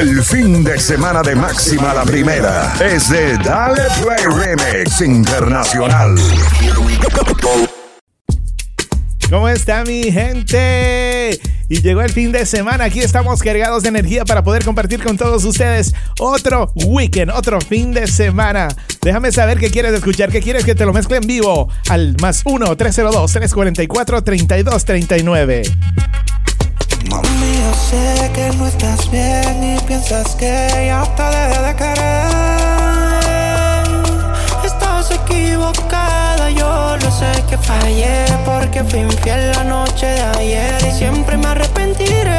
El fin de semana de máxima la primera es de Dale Play Remix Internacional. ¿Cómo está mi gente? Y llegó el fin de semana. Aquí estamos cargados de energía para poder compartir con todos ustedes otro weekend, otro fin de semana. Déjame saber qué quieres escuchar, qué quieres que te lo mezcle en vivo al más 1-302-344-3239. Mami, yo sé que no estás bien y piensas que ya te dejé de querer. Estás equivocada, yo lo sé que fallé porque fui infiel la noche de ayer y siempre me arrepentiré.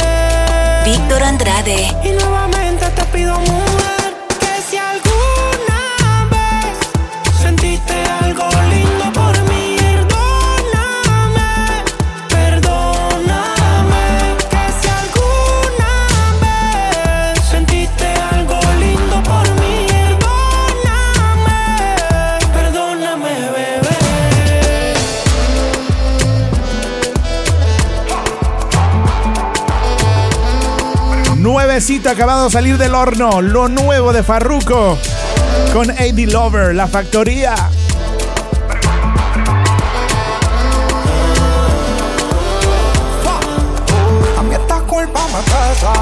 Víctor Andrade. Y nuevamente te pido mujer Nuevecito acabado de salir del horno, lo nuevo de Farruko con AD Lover, la factoría. A mí esta culpa me pesa,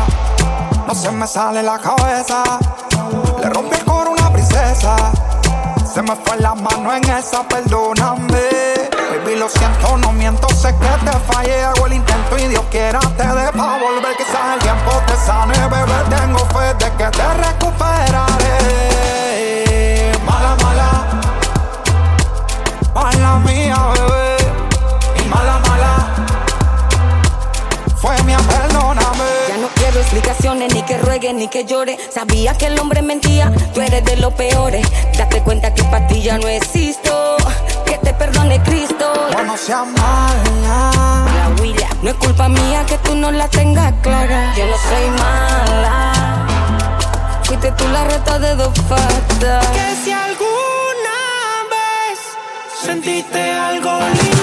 no se me sale la cabeza. Le rompí el coro a una princesa, se me fue la mano en esa, perdóname. Baby, lo siento, no miento, sé que te fallé, hago el intento y Dios quiera te dé pa' volver. Quizás el tiempo te sane, bebé, tengo fe de que te recuperaré. Mala, mala, mala mía, bebé, y mala, mala. Fue mía, perdóname. Ya no quiero explicaciones, ni que ruegue, ni que llore. Sabía que el hombre mentía, tú eres de los peores. Date cuenta que para ti ya no existo. Perdone Cristo. No seas mala. No es culpa mía que tú no la tengas clara. Yo no soy mala. Fuiste tú la reta de dos patas. Que si alguna vez sentiste algo lindo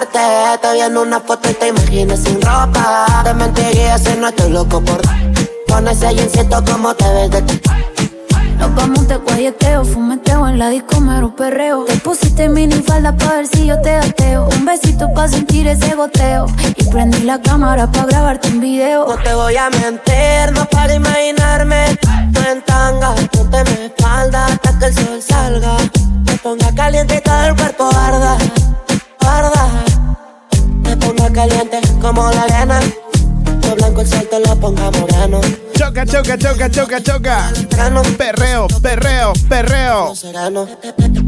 besarte. Te vi en una foto y te imaginas sin ropa. Te mentiría si no estoy loco por Con ese jeansito como te ves de Nos vamos de guayeteo, fumeteo en la disco, mero perreo. Te pusiste mini falda pa' ver si yo te ateo. Un besito pa' sentir ese goteo. Y prendí la cámara pa' grabarte un video. No te voy a mentir, no para imaginarme. Tú en tanga, ponte mi espalda hasta que el sol salga. Me ponga caliente y todo el cuerpo arda, arda. Me caliente como la arena. Lo blanco el sol te lo ponga moreno. Choca, choca, choca, choca, choca. Perreo, perreo, perreo.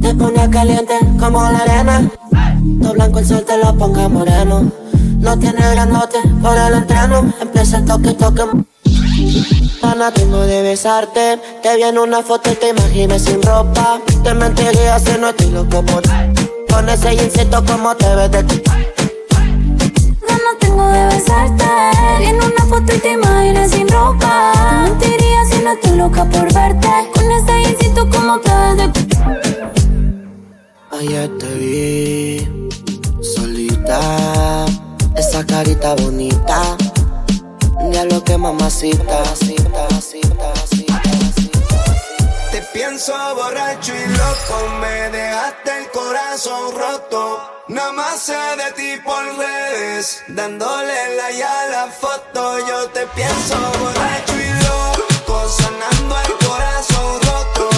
Te ponga caliente como la arena. Lo blanco el sol te lo ponga moreno. No tiene grandote por el entreno. Empieza el toque, toque. Ana, tengo de besarte. Te vi en una foto y te imaginas sin ropa. Te mentiría si no estoy loco por Con ese jeansito como te ves de ti. Ganas tengo de besarte. En una foto y te imaginas sin ropa. Te mentiría si no estoy loca por verte. Con ese jeansito como te ves de Ayer te vi solita, esa carita bonita. Diablo que mamacita, cita, cita, cita, pienso borracho y loco, me dejaste el corazón roto. Nada más sé de ti por redes, dándole la ya la foto. Yo te pienso borracho y loco, sanando el corazón roto.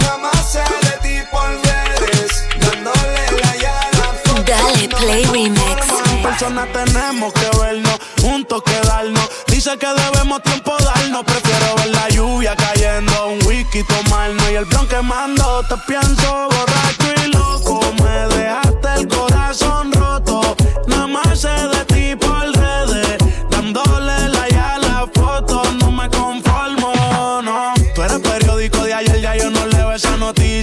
Nada más sé de ti por redes, dándole la ya la foto. Dale, play remix personas tenemos que vernos, juntos quedarnos. Dice que debemos tiempo darnos, prefiero ver la lluvia cayendo, un whisky tomarnos y el blon quemando. Te pienso borracho y loco, me dejaste el corazón roto, nada más se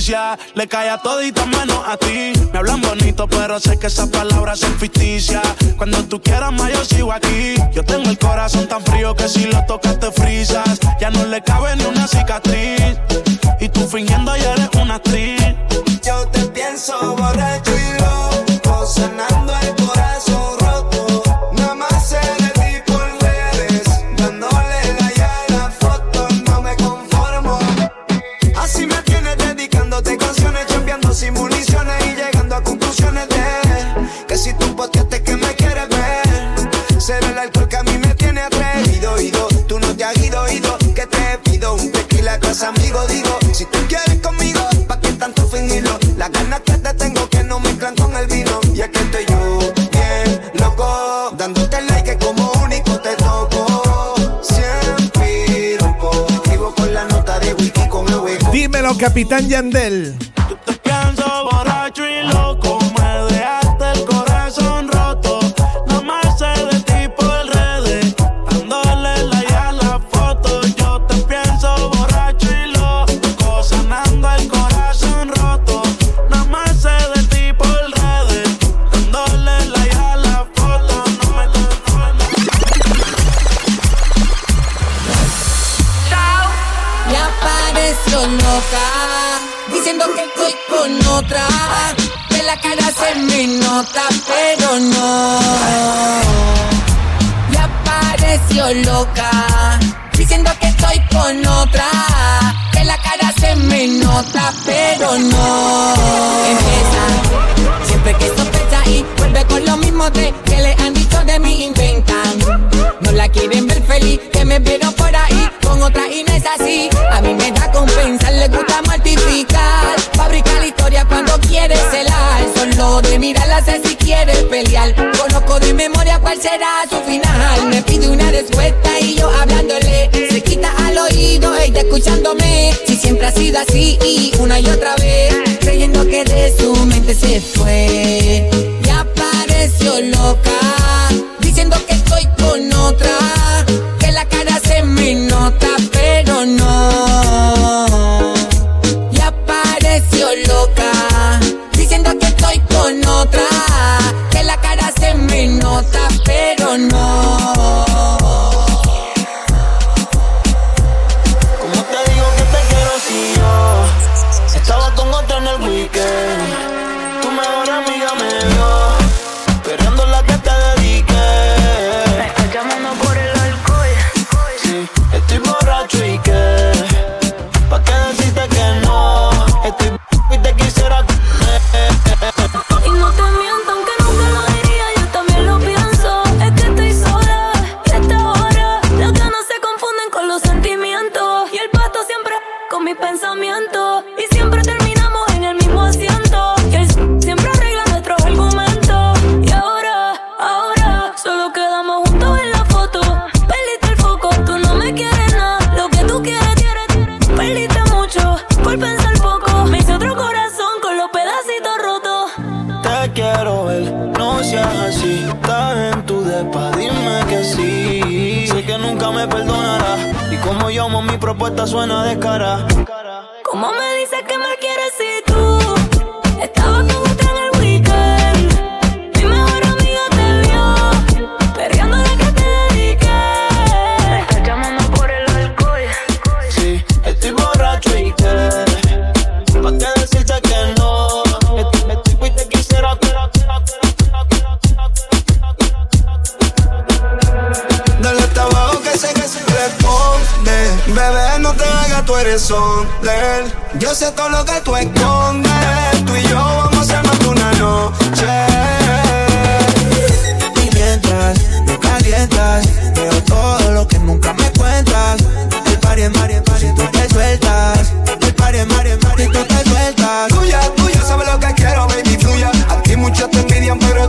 Le cae a todita menos a ti. Me hablan bonito, pero sé que esas palabras son ficticias. Cuando tú quieras más, yo sigo aquí. Yo tengo el corazón tan frío que si lo tocas te frisas. Ya no le cabe ni una cicatriz. Y tú fingiendo ya eres una actriz. Yo te pienso borracho y loco, cenando amigo, digo, si tú quieres conmigo, ¿pa' que tanto fingirlo? Las ganas que te tengo que no mezclan con el vino. Y es que estoy yo, bien loco, dándote like como único te toco. Siempre un poquito con la nota de wiki con el hueco. Dímelo, Capitán Yandel.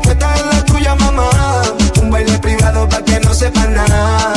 que la tuya, mamá. Un baile privado pa' que no sepa nada.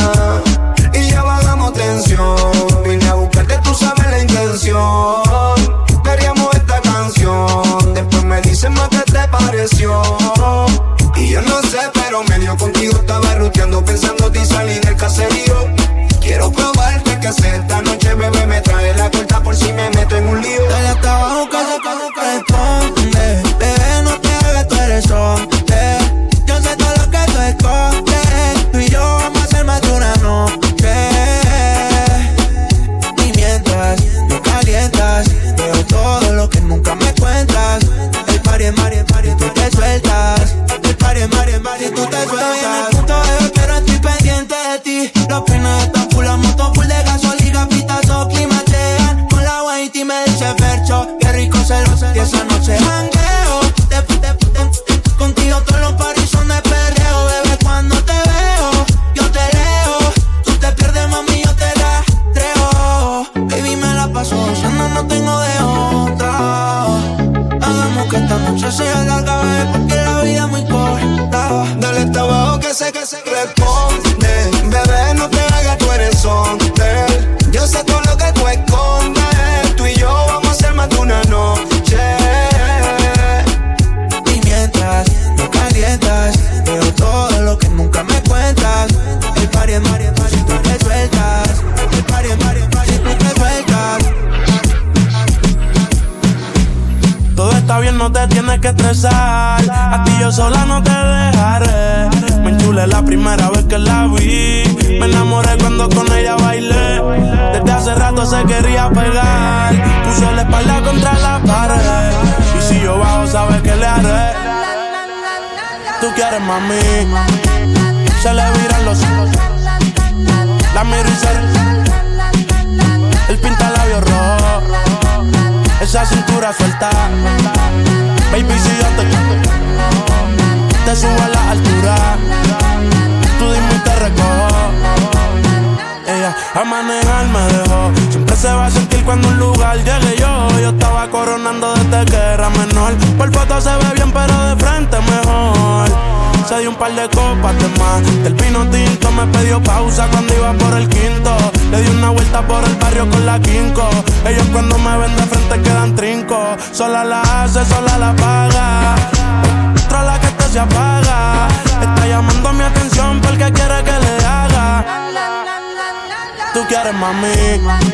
Quieres mami.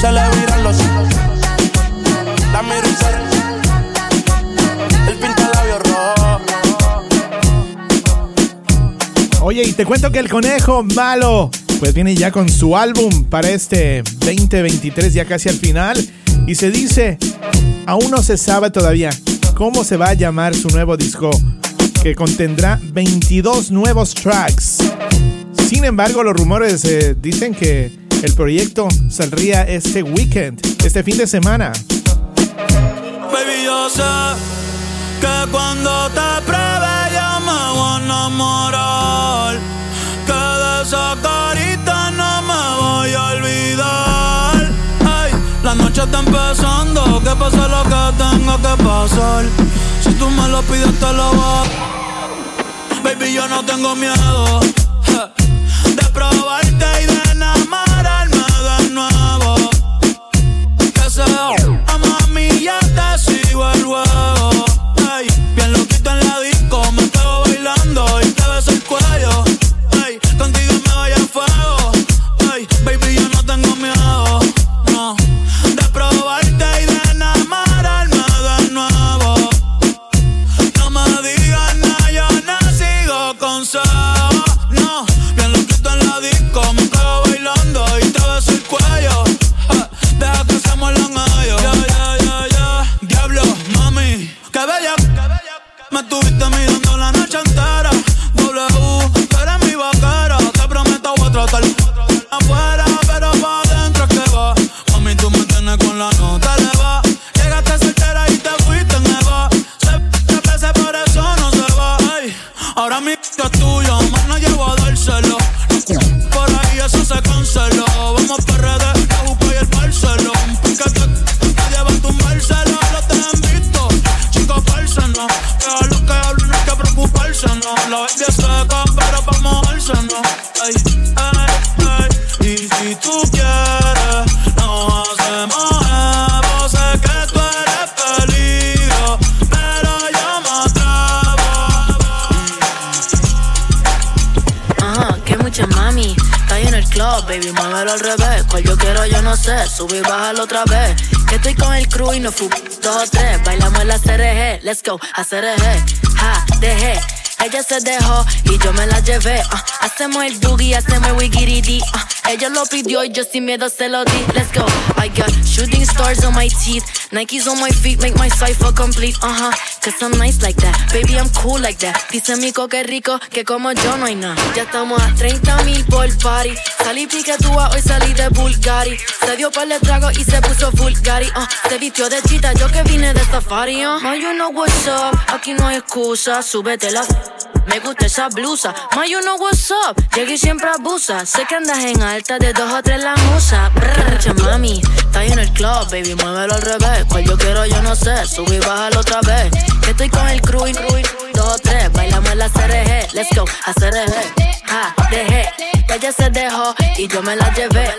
Se le viran los ojos. La miro El pinta rojo. Oye, y te cuento que el conejo malo, pues viene ya con su álbum para este 2023, ya casi al final. Y se dice, aún no se sabe todavía cómo se va a llamar su nuevo disco, que contendrá 22 nuevos tracks. Sin embargo, los rumores eh, dicen que el proyecto saldría este weekend, este fin de semana. Baby, yo sé que cuando te pruebe yo me voy a enamorar. Que de esa carita no me voy a olvidar. Ay, la noche está empezando, que pase lo que tenga que pasar. Si tú me lo pides, te lo voy Baby, yo no tengo miedo ja, de probarte y de sé. Sube y bájalo otra vez. Que estoy con el crew y no fu dos tres. Bailamos en la CRG, let's go, a CRG. Ja, dejé. Ella se dejó y yo me la llevé. ah. hacemos el boogie, hacemos el wigiridi. ah. Ella lo pidió y yo sin miedo se lo di. Let's go. I got shooting stars on my teeth. Nikes on my feet make my cipher complete. Uh huh. Cause I'm nice like that. Baby, I'm cool like that. Dice Mico que rico, que como yo no hay nada. Ya estamos a 30 mil por party. Salí piquetúa, hoy salí de Bulgari. Se dio par de trago y se puso Bulgari. Uh, se vistió de chita, yo que vine de safari. Uh. Ma, you know what's up. Aquí no hay excusa. Súbete la. Me gusta esa blusa. Ma, you know what's up. Llegué y siempre abusa. Sé que andas en alta de dos o tres la musa. Mami. Está en el club, baby. Muévelo al revés. Cual yo quiero, yo no sé. Sube y bájalo otra vez. Que estoy con el crew dos o tres. Bailamos la CRG. Let's go, a CRG. Ja, dejé. Ella se dejó y yo me la llevé.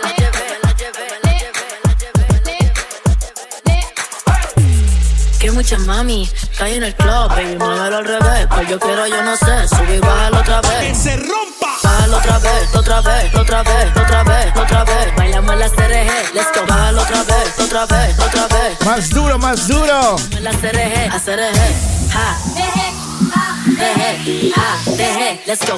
Que mucha mami, ahí en el club, baby, muévelo al revés. Cual yo quiero, yo no sé, sube y bájalo otra vez. Bájalo otra vez, otra vez, otra vez, otra vez, otra vez. Bailamos en la CRG, let's go. Bájalo otra vez, otra vez, otra vez. Más duro, más duro. La CRG, a CRG. Ja. Deje, ja, deje, let's go.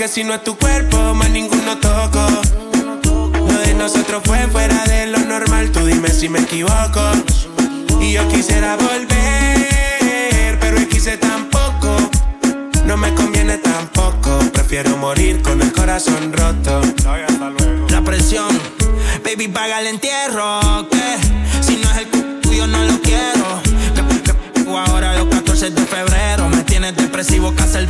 Que si no es tu cuerpo, más ninguno toco. Lo de nosotros fue fuera de lo normal, tú dime si me equivoco. Y yo quisiera volver, pero quise tampoco. No me conviene tampoco, prefiero morir con el corazón roto. La presión, baby, paga el entierro. Que si no es el tuyo, no lo quiero. Que, que, que ahora los 14 de febrero me tienes depresivo, cacerbero y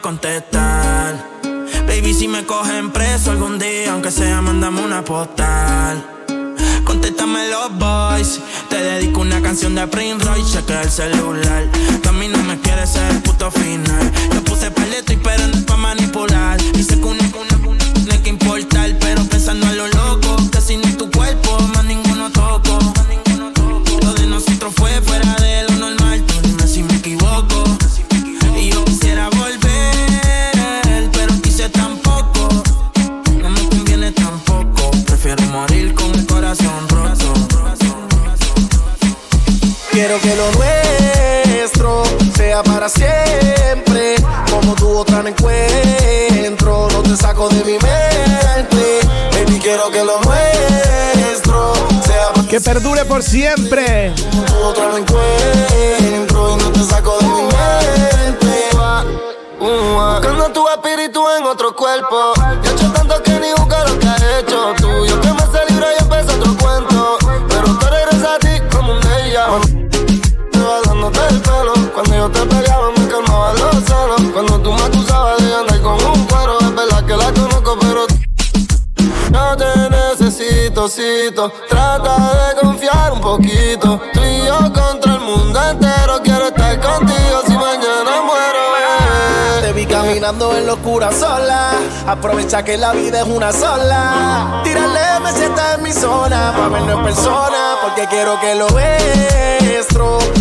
contestar? Baby, si me cogen preso algún día, aunque sea, mándame una postal. Contéstame los boys. Te dedico una canción de Prince Royce, chequea el celular. Tú a mí no me quieres ser el puto final. Yo puse paleto y pero no pa' manipular. Dice que una, una, una tiene que importar, pero pensando a lo loco. Que si no Quiero que lo nuestro sea para siempre. Como tu otra no encuentro, no te saco de mi mente. Baby, quiero que lo nuestro sea para Que perdure por siempre. Como tu otra no encuentro y no te saco de mi mente. Buscando tu espíritu en otro cuerpo. Yo he hecho tanto que ni yo te peleaba me calmaba los celos. Cuando tú me acusabas de andar con un cuero. Es verdad que la conozco, pero no te necesito, cito. Trata de confiar un poquito. Tú y yo contra el mundo entero. Quiero estar contigo si mañana muero. eh. Te vi caminando en locura sola. Aprovecha que la vida es una sola. Tírale, me sienta en mi zona. Pa' verlo en persona. Porque quiero que lo sea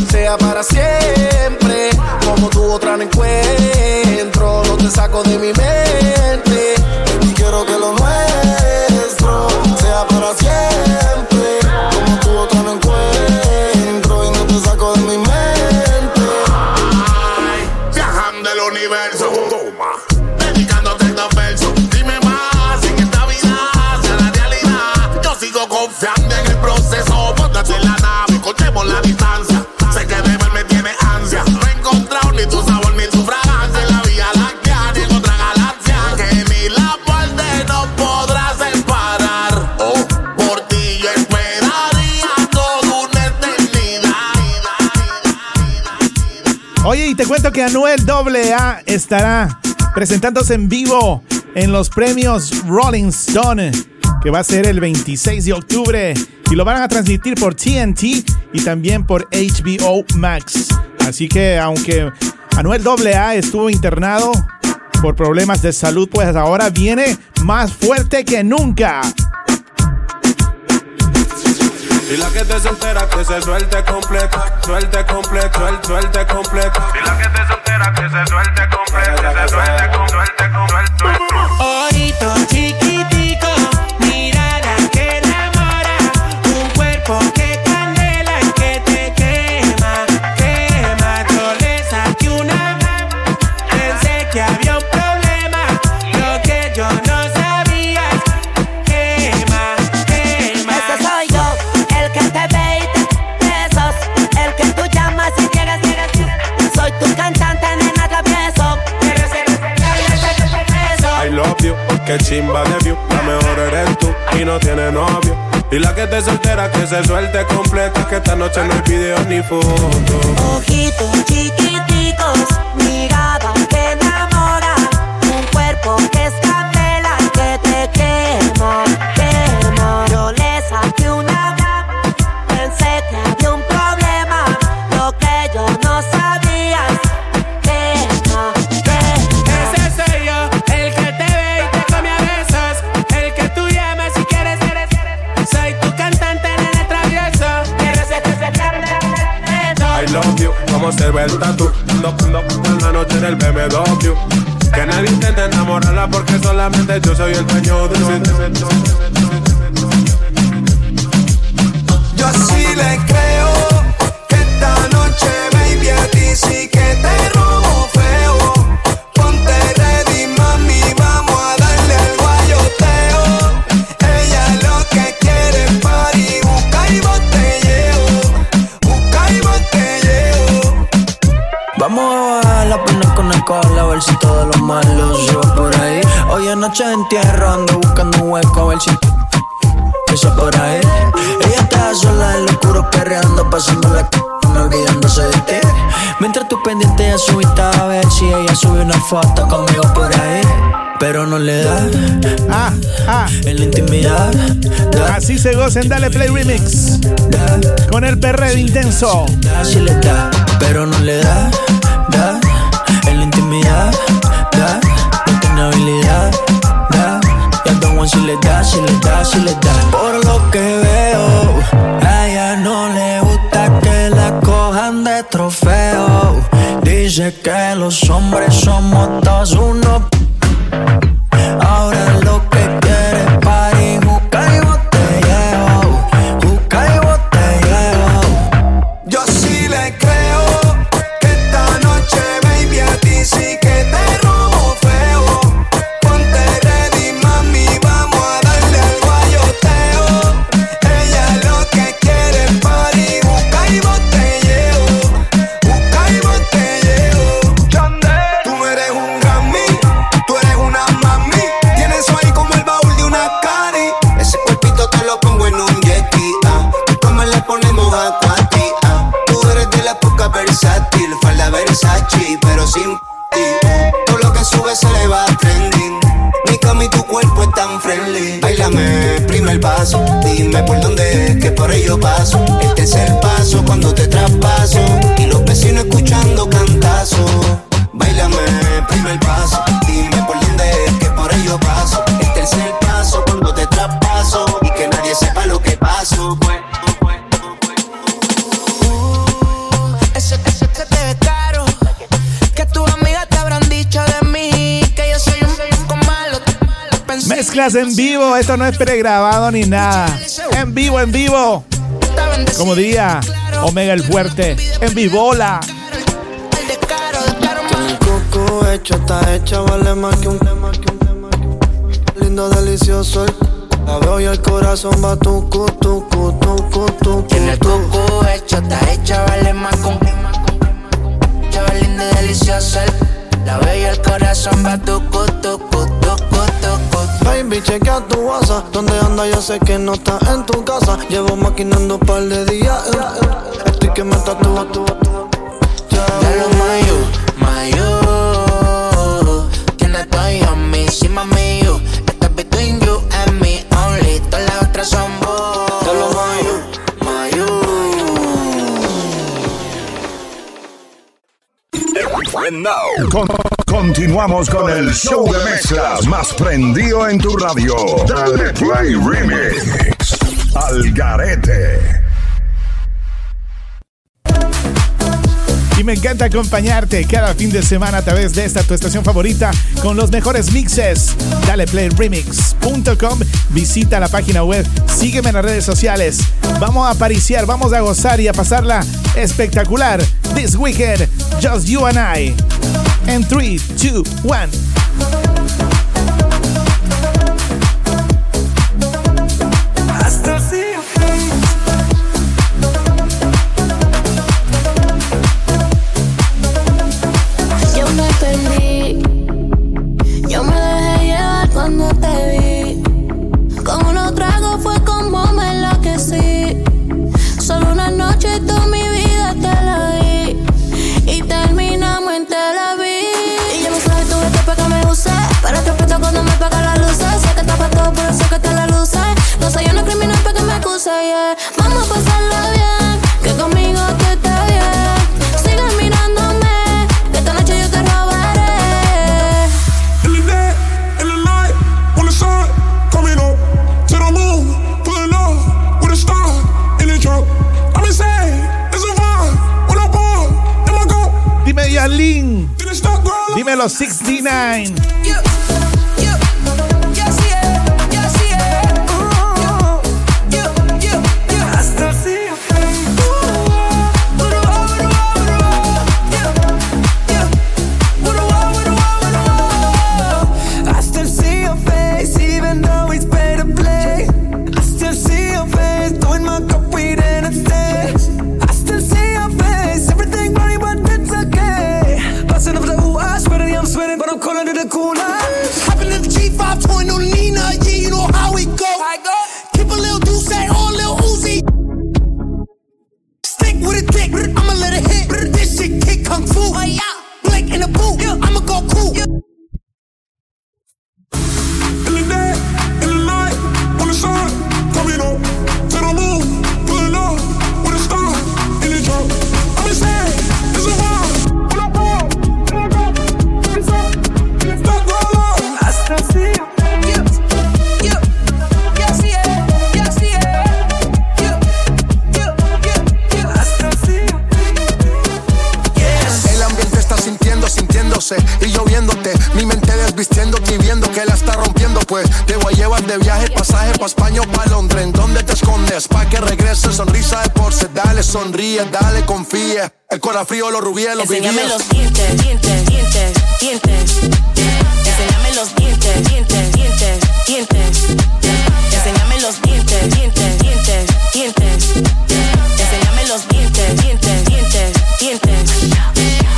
siempre. Como tu otra no encuentro. No te saco de mi mente. Y quiero que lo nuestro sea para siempre. Como tu otra te cuento que Anuel AA estará presentándose en vivo en los premios Rolling Stone, que va a ser el 26 de octubre. Y lo van a transmitir por TNT y también por HBO Max. Así que aunque Anuel AA estuvo internado por problemas de salud, pues ahora viene más fuerte que nunca. Y la que te soltera que se suelte completo, suelte completo, suelte, suelte completo. Y la que te soltera que se suelte completo, que se suelte completo, suelte completo. Ojito chiquitico, que chimba de view. La mejor eres tú y no tiene novio. Y la que te soltera que se suelte completa, que esta noche no hay video ni foto. Ojitos chiquiticos, se ve el tatu. No, no, en la noche en el BMW. Que nadie intente enamorarla porque solamente yo soy el dueño de. Yo así le creo que esta noche, baby, a ti sí que te robo malos va por ahí. Hoy anoche entierro ando buscando un hueco a ver si eso por ahí. Ella está sola en lo oscuro perreando, pasando la c olvidándose de ti. Mientras tú pendiente a su Insta a ver si ella sube una foto conmigo por ahí. Pero no le da. Ah, ah. En la intimidad. Da, Así se gocen, dale play remix. Con el perreo intenso. da, si le da. Pero no le da. Da. En la intimidad. Habilidad. Da. Y al Don Juan si le da, si le da, si le da. Por lo que veo, a ella no le gusta que la cojan de trofeo. Dice que los hombres somos todos unos. Mezclas en vivo, esto no es pregrabado ni nada. En vivo, en vivo. Como diría Omega el Fuerte, en vivola. El coco hecho está hecha, vale más que un lindo, delicioso. El, la veo y el corazón va tu tu tu tu tu Tiene el coco hecho, está hecha, vale más con Chaval lindo y delicioso el- La veo y el corazón va tu cu, tu cu, tu cu, tu cu. Baby, chequea tu WhatsApp. ¿Dónde anda? Yo sé que no estás en tu casa. Llevo maquinando un par de días. Eh. Estoy que me tatúa, tú, tú. Ya lo mayo, mayo. Tiene toy on me, sí, mami, you. It's between you and me only. Todas las otras son vos. Ya lo mayo, mayo. And now, con- continuamos con el show de mezclas más prendido en tu radio. Dale Play Remix. Al Garete. Y me encanta acompañarte cada fin de semana a través de esta tu estación favorita con los mejores mixes. Dale playremix.com. Visita la página web. Sígueme en las redes sociales. Vamos a apariciar, vamos a gozar y a pasarla espectacular. This weekend, just you and I. En 3, 2, 1. of 69. Sonríe, dale, confía. El corazón frío, los rubíes, los Enséñame vivíes. los dientes, dientes, dientes, dientes. Enséñame los dientes, dientes, dientes, dientes. Enséñame los dientes, dientes, dientes, dientes. Enséñame los dientes, dientes, dientes, dientes.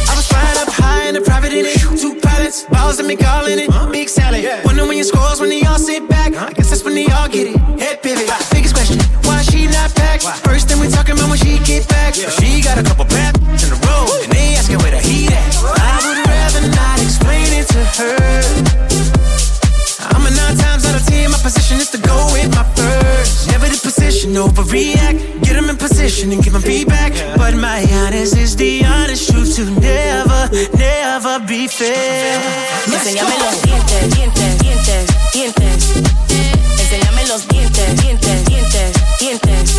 I was flying up high in a private in it. Two pilots, balls and me calling it. Big salad. Wonder when your scores when they all sit back. I guess that's when they all get it. Head pivot. Biggest question, why she not packed? First thing we talking about when she get back. She got a couple bad in the road. And they asking where the heat at. I would rather not explain it to her. I'm a nine times out of ten. My position is to go with my first. Never the position, overreact. Get them in position and give them feedback. But my honest is the honest truth to never, never be fair. Let's Enséñame go. los dientes, dientes, dientes, dientes. Enséñame los dientes, dientes, dientes.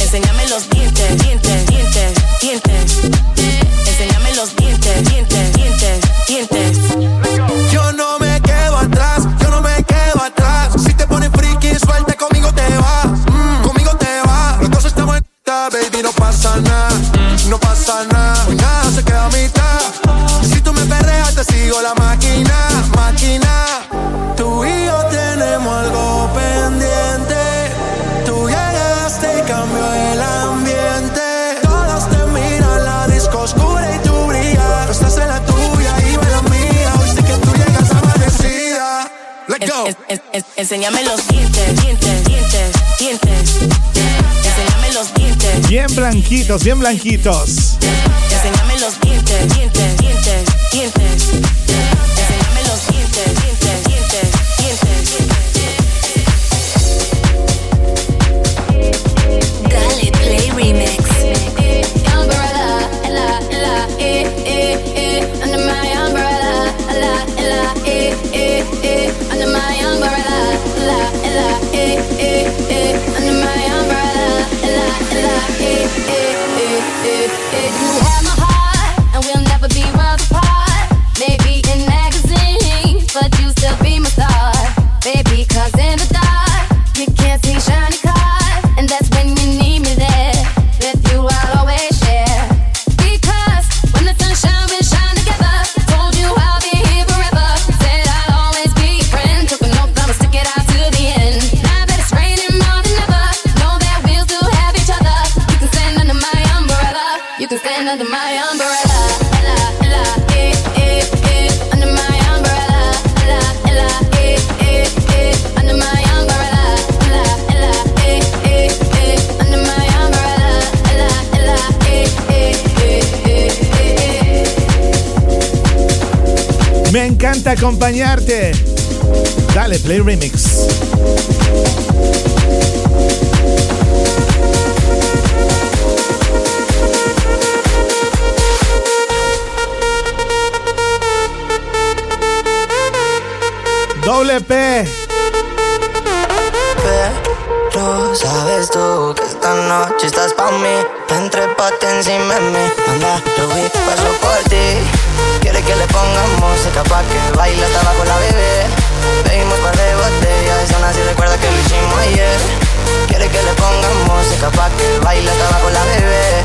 Enséñame los dientes, dientes, dientes, dientes. Enséñame los dientes, dientes, dientes, dientes. Yo no me quedo atrás, yo no me quedo atrás. Si te pones friki, suelte, conmigo te vas. Mm, conmigo te vas. Dos estamos en esta, baby, no pasa nada. No pasa nada, nada se queda a mitad. Si tú me perreas, te sigo la máquina, máquina. En- en- en- enséñame los dientes, dientes, dientes, dientes. Enséñame los dientes. Bien blanquitos, bien blanquitos. Enséñame los dientes, dientes, dientes, dientes. Encanta acompañarte. Dale, Play Remix. Doble P. Pero sabes tú que esta noche estás pa' mí Entre encima de mí Manda, Rubí, paso por ti Quiere que le pongamos música pa' que baile hasta abajo la bebé. Pedimos par de botellas, aún así recuerda que lo hicimos ayer. Quiere que le pongamos música pa' que baile hasta abajo la bebé.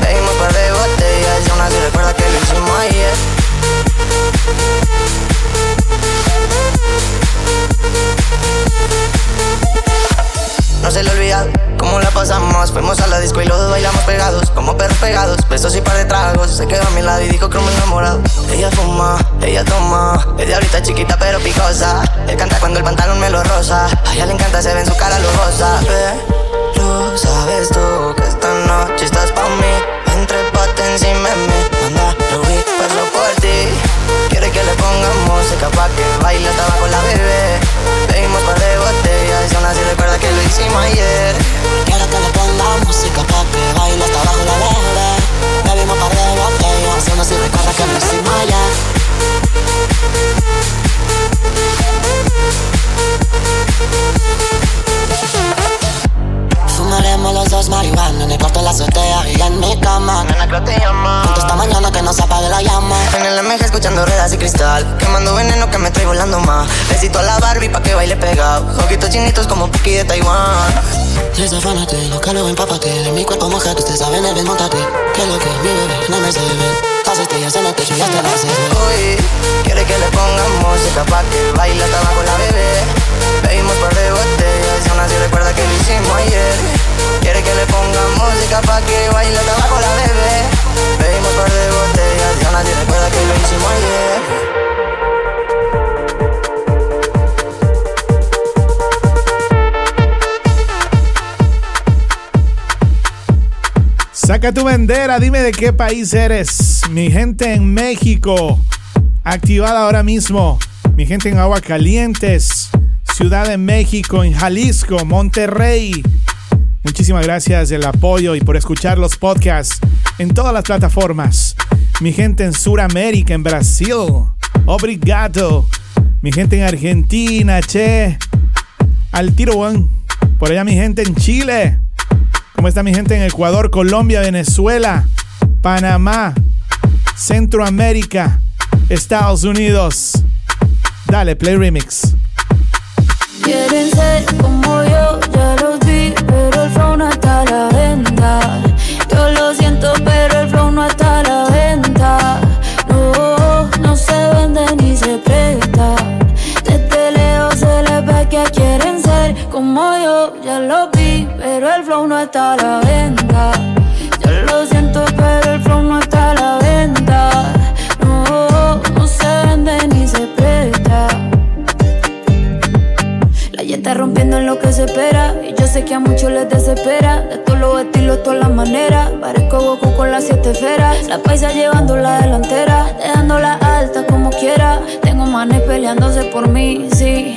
Pedimos par de botellas, aún así recuerda que lo hicimos ayer No se le olvida cómo la pasamos. Fuimos a la disco y los bailamos pegados, como perros pegados. Besos y par de tragos. Se quedó a mi lado y dijo que me enamorado. Ella fuma, ella toma. De ahorita chiquita pero picosa. Él canta cuando el pantalón me lo rosa. A ella le encanta, se ve en su cara lujosa. Pero sabes tú que esta noche estás pa' mí. Entre pate encima de mí. Anda, Rubí, paso por ti. Quiere que le pongamos música pa' que baile hasta abajo la bebé. Pedimos par de y aún así recuerda que lo hicimos ayer. Quiero que le ponga música pa' que baile hasta abajo la bebé Bebimos par de botellas, aún así recuerda que lo hicimos ayer Fumaremos los dos marihuana en el cuarto de la azotea y en mi cama. Nena, creo te llama. Juntos esta mañana que no se apague la llama. En el MG escuchando ruedas y cristal Quemando veneno que me trae volando más. Besito a la Barbie pa' que baile pegado. Ojitos chinitos como Puki de Taiwán. Desafánate, lo calo empápate De mi cuerpo mojado, usted sabe en el montate. Que lo que mi bebé no me se ve Las estrellas en el techo y hasta las Uy, quiere que le pongamos música pa' que baile hasta abajo la bebé. Pedimos par de botellas y aún así recuerda que lo hicimos ayer Quiere que le pongamos música pa' que baile hasta abajo la bebé Pedimos par de botellas y aún así recuerda que lo hicimos ayer Saca tu bandera, dime de qué país eres. Mi gente en México, activada ahora mismo. Mi gente en Aguascalientes, Ciudad de México, en Jalisco, Monterrey. Muchísimas gracias del apoyo y por escuchar los podcasts en todas las plataformas. Mi gente en Sudamérica, en Brasil. Obrigado. Mi gente en Argentina, che. Al tiro, one. Por allá mi gente en Chile. ¿Cómo está mi gente en Ecuador, Colombia, Venezuela, Panamá, Centroamérica, Estados Unidos? Dale, Play Remix. Quieren ser la venta. Yo lo siento, pero el flow no está a la venta. No, no se vende ni se presta. Desde lejos se les ve que quieren ser como yo, ya lo vi, pero el flow no está a la venta. Yo lo siento, pero el flow no está a la venta. No, no se vende ni se presta. La está rompiendo en lo que se espera. Sé que a muchos les desespera. De todos los estilos, todas las maneras. Parezco Goku con las siete esferas. La paisa llevando la delantera. Dejándola alta como quiera. Tengo manes peleándose por mí, sí.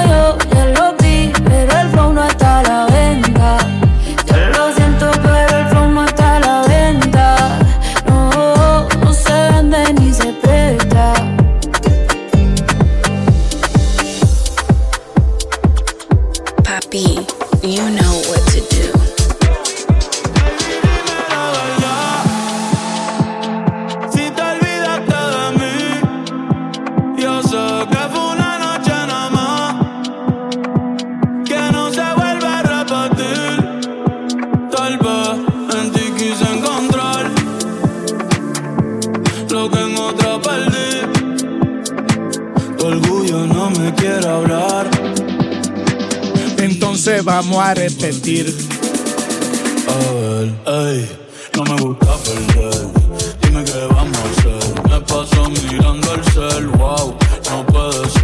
vamos a repetir. A ver, ey, no me gusta perder. Dime qué vamos a hacer. Me paso mirando el cel, wow, no puede ser.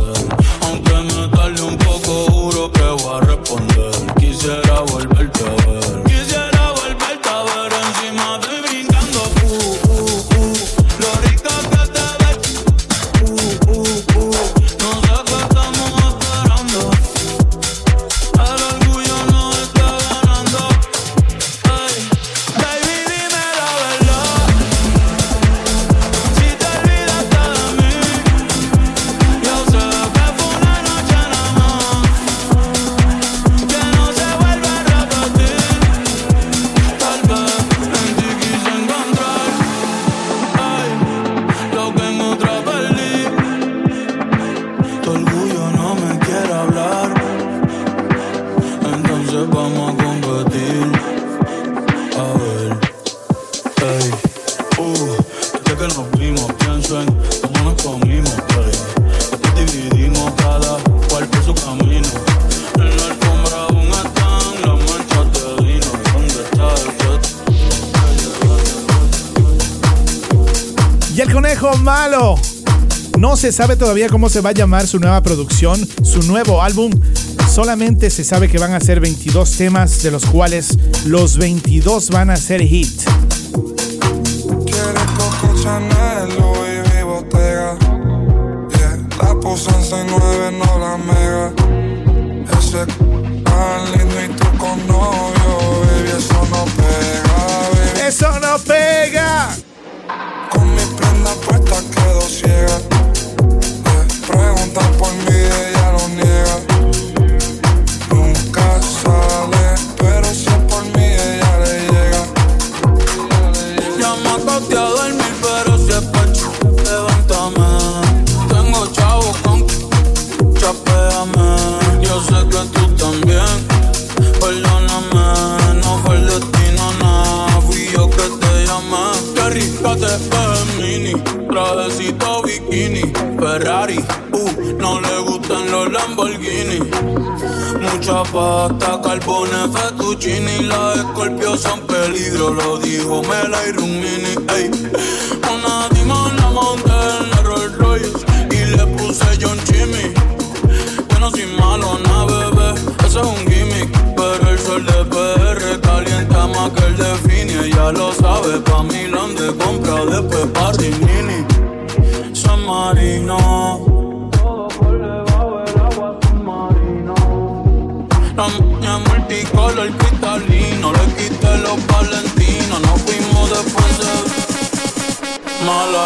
Sabe todavía cómo se va a llamar su nueva producción, su nuevo álbum. Solamente se sabe que van a ser 22 temas, de los cuales los 22 van a ser hit. Coco Chanel, Louis V. Bottega. Yeah, la puse en 6-9, no la mega. Ese tan lindo y tú con novio, baby, eso no pega, baby. Eso no pega. Con mi prenda puesta quedo ciega. Ferrari, uh, no le gustan los Lamborghini. Mucha pasta, carbones, fettuccini Las escorpios son peligro, lo dijo Mela y Rumini. Ey. Una dimos la monté en la Rolls Royce. Y le puse John Chimmy. Yo no soy malo, na bebé. Eso es un gimmick Pero el sol de PR calienta más que el de Fini. Ella lo sabe, pa' Milán de compra Después pa' Rimini San Marino La moña multicolor cristalino Le quité los valentinos Nos fuimos después de Mala,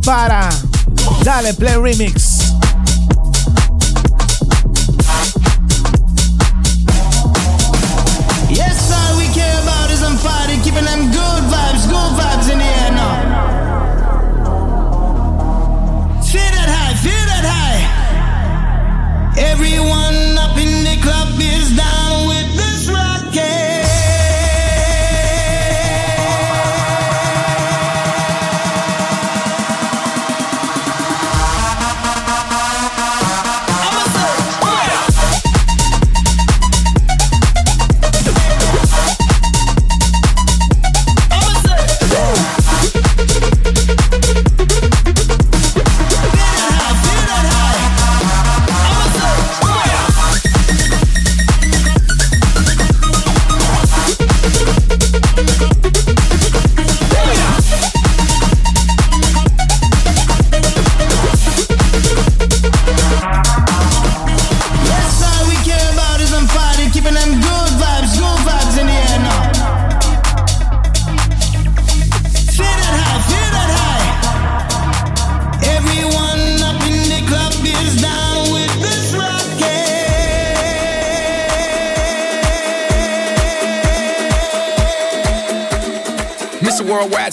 para. Dale, play remix.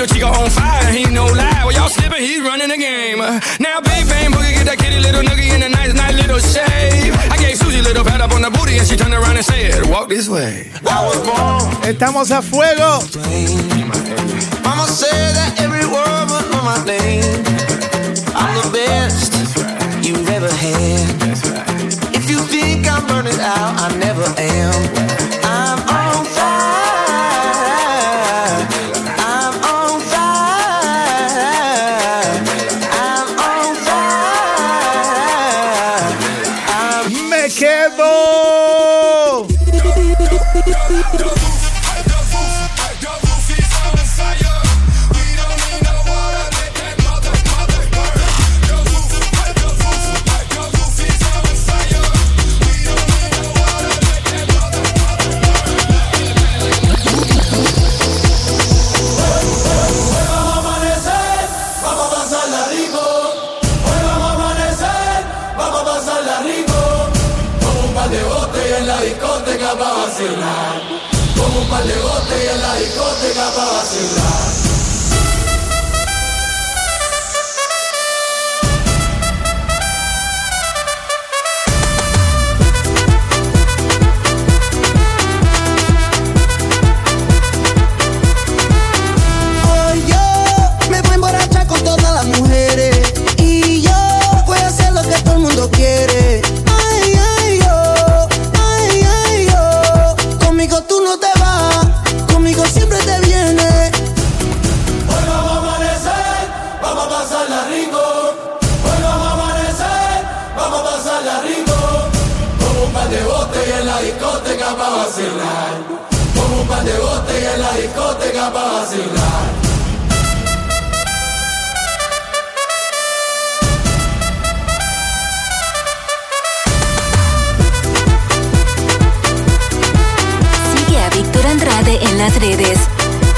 Little chico on fire, he no lie. Well, y'all slipping, he's running the game. Now, big bang boogie, get that kitty little noogie in a nice, nice little shave. I gave Susie a little pat up on the booty, and she turned around and said, Walk this way. I was born. Estamos a fuego. Mama said that every word would know my name. I'm the best you've ever had. If you think I'm burning out, I never am. Redes.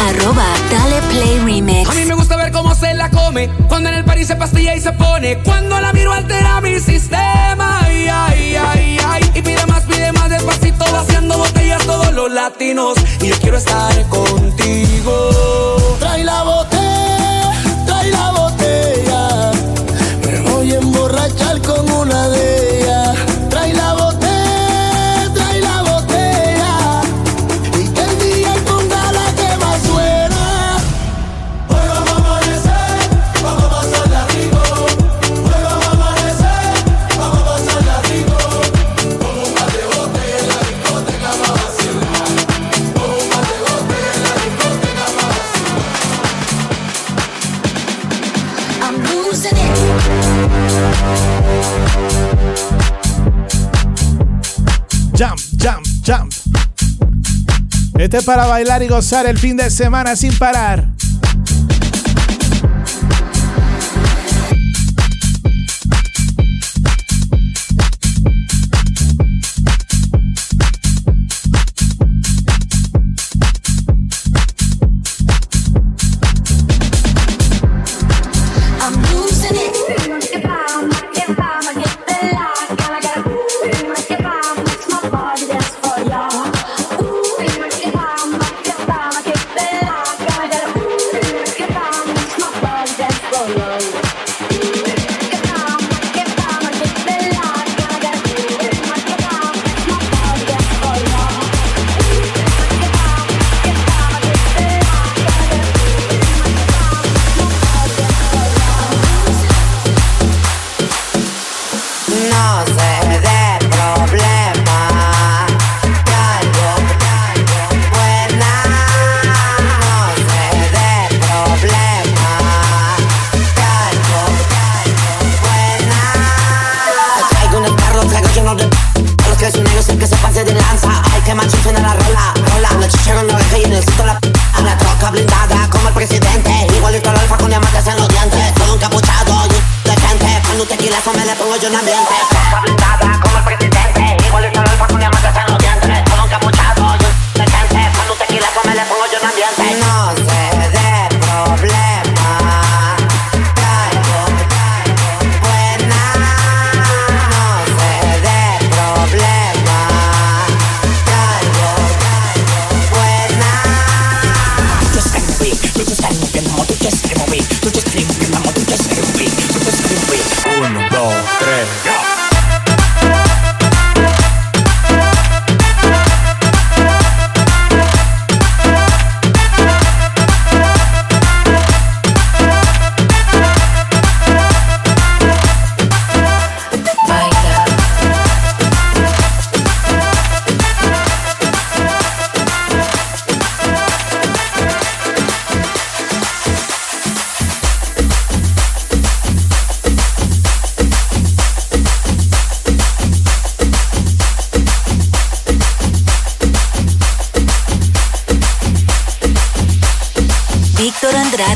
Arroba Dale Play Remix. A mí me gusta ver cómo se la come. Cuando en el parís se pastilla y se pone. Cuando la miro altera mi sistema. Ay, ay, ay, ay. Y pide más, pide más despacito. Vaciando botellas todos los latinos. Y yo quiero estar contigo. Trae la botella, Para bailar y gozar el fin de semana sin parar.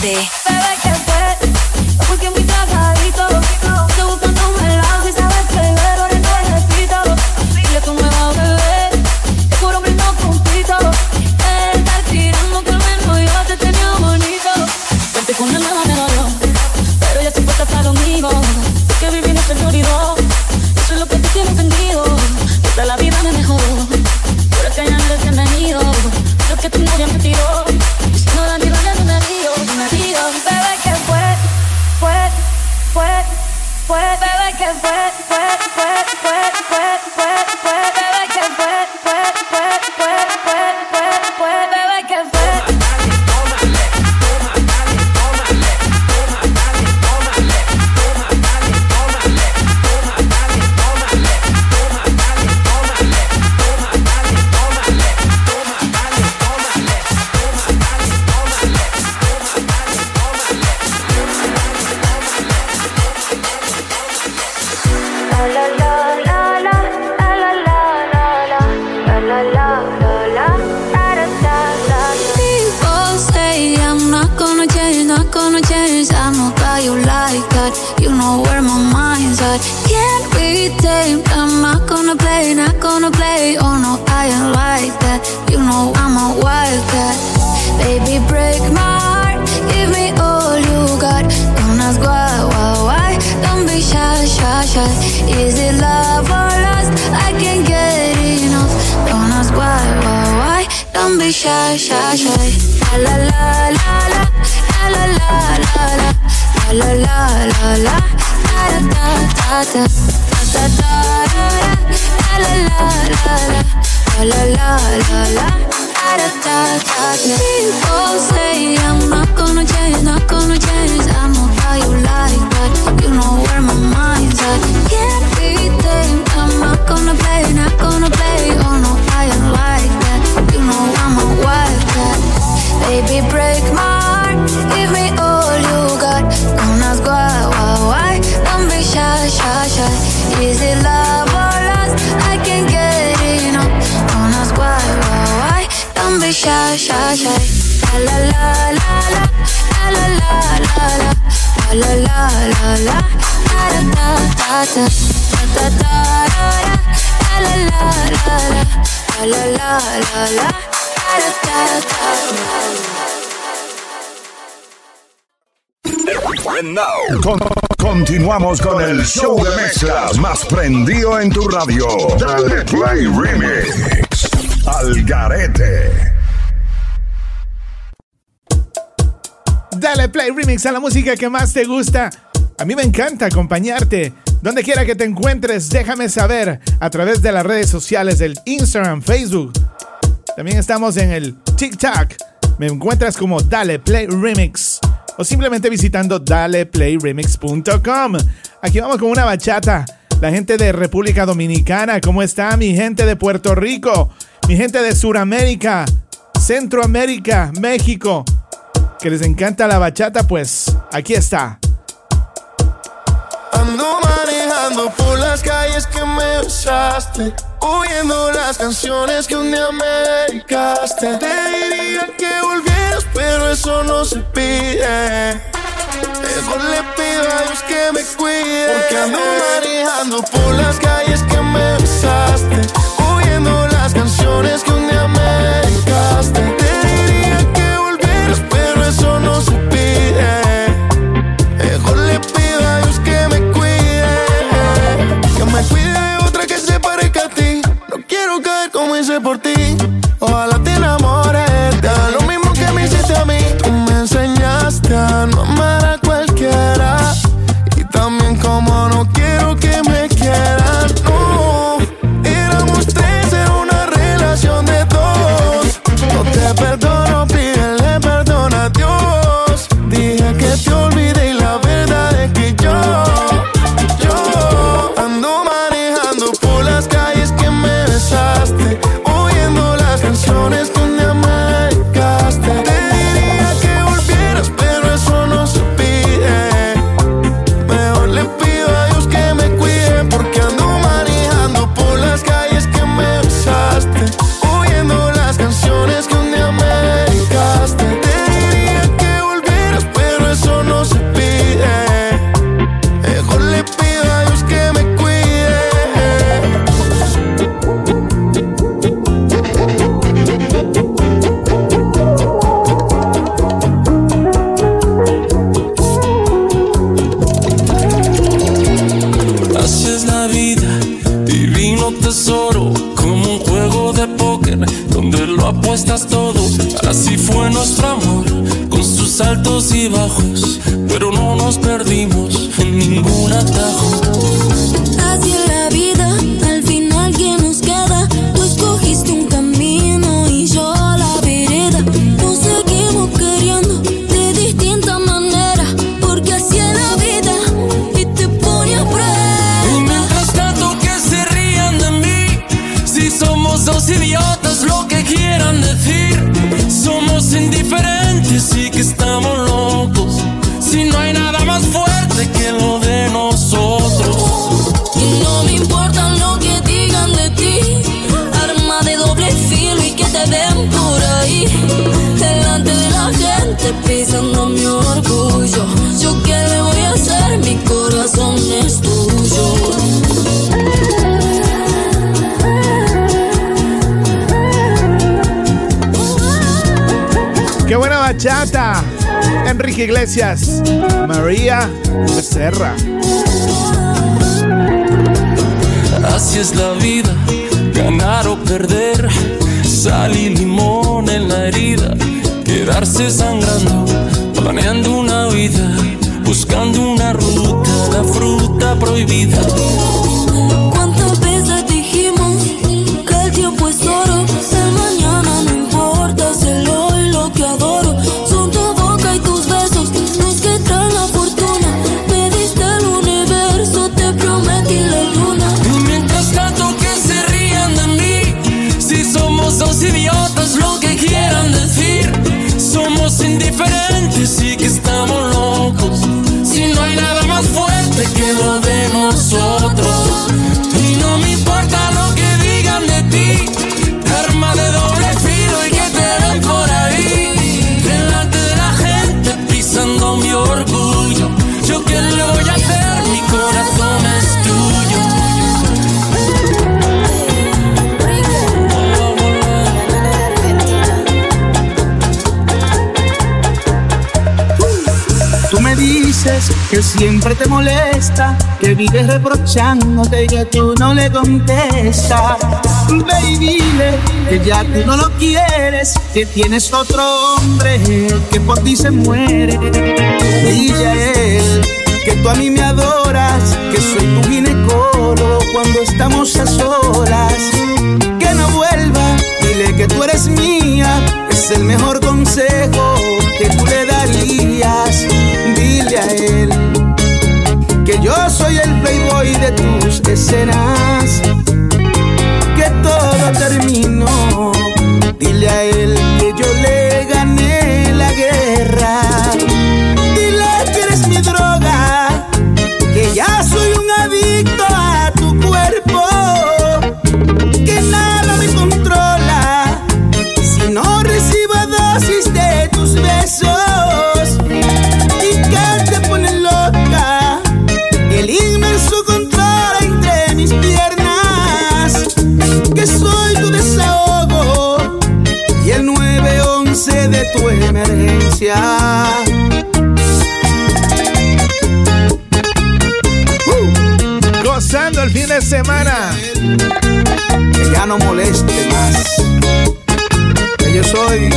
tarde. prendido en tu radio. Dale Play Remix al Garete. Dale Play Remix a la música que más te gusta. A mí me encanta acompañarte. Donde quiera que te encuentres, déjame saber a través de las redes sociales del Instagram, Facebook. También estamos en el TikTok. Me encuentras como Dale Play Remix o simplemente visitando daleplayremix.com. Aquí vamos con una bachata la gente de República Dominicana, ¿cómo está mi gente de Puerto Rico? Mi gente de Suramérica, Centroamérica, México, que les encanta la bachata, pues aquí está. Ando manejando por las calles que me besaste, oyendo las canciones que un día me dedicaste. Te diría que volvieras, pero eso no se pide. Mejor le pido a Dios que me cuide, porque ando manejando manejando por las calles que me besaste, oyendo las canciones que un día me dedicaste. Te diría que volvieras, pero eso no se pide. Mejor le pido a Dios que me cuide, que me cuide de otra que se parezca a ti. No quiero caer como hice por ti. pisando mi orgullo. Yo qué le voy a hacer, mi corazón es tuyo. ¡Qué buena bachata! Enrique Iglesias, María Becerra. Así es la vida, ganar o perder, sal y limón en la herida quedarse sangrando, planeando una vida, buscando una ruta, la fruta prohibida. nosotros. siempre te molesta, que vives reprochándote y que tú no le contestas. Baby dile que ya tú no lo quieres, que tienes otro hombre que por ti se muere. Dile a él que tú a mí me adoras, que soy tu ginecólogo cuando estamos a solas. Que no vuelva, dile que tú eres mía, es el mejor será emergencia. Uh, gozando el fin de semana. Que ya no moleste más. Que yo soy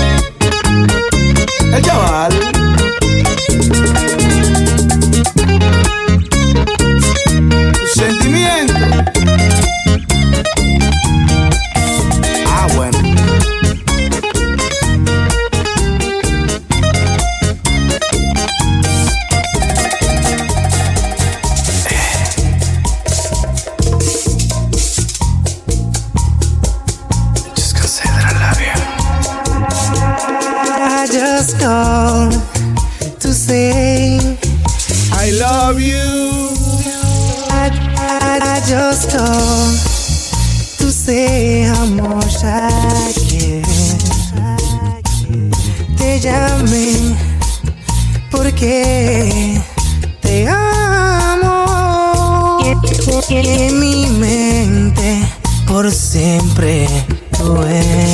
sing. I love you. I, I, I just called to say how much I care. Te llamé porque te amo. Y en mi mente por siempre tú eres.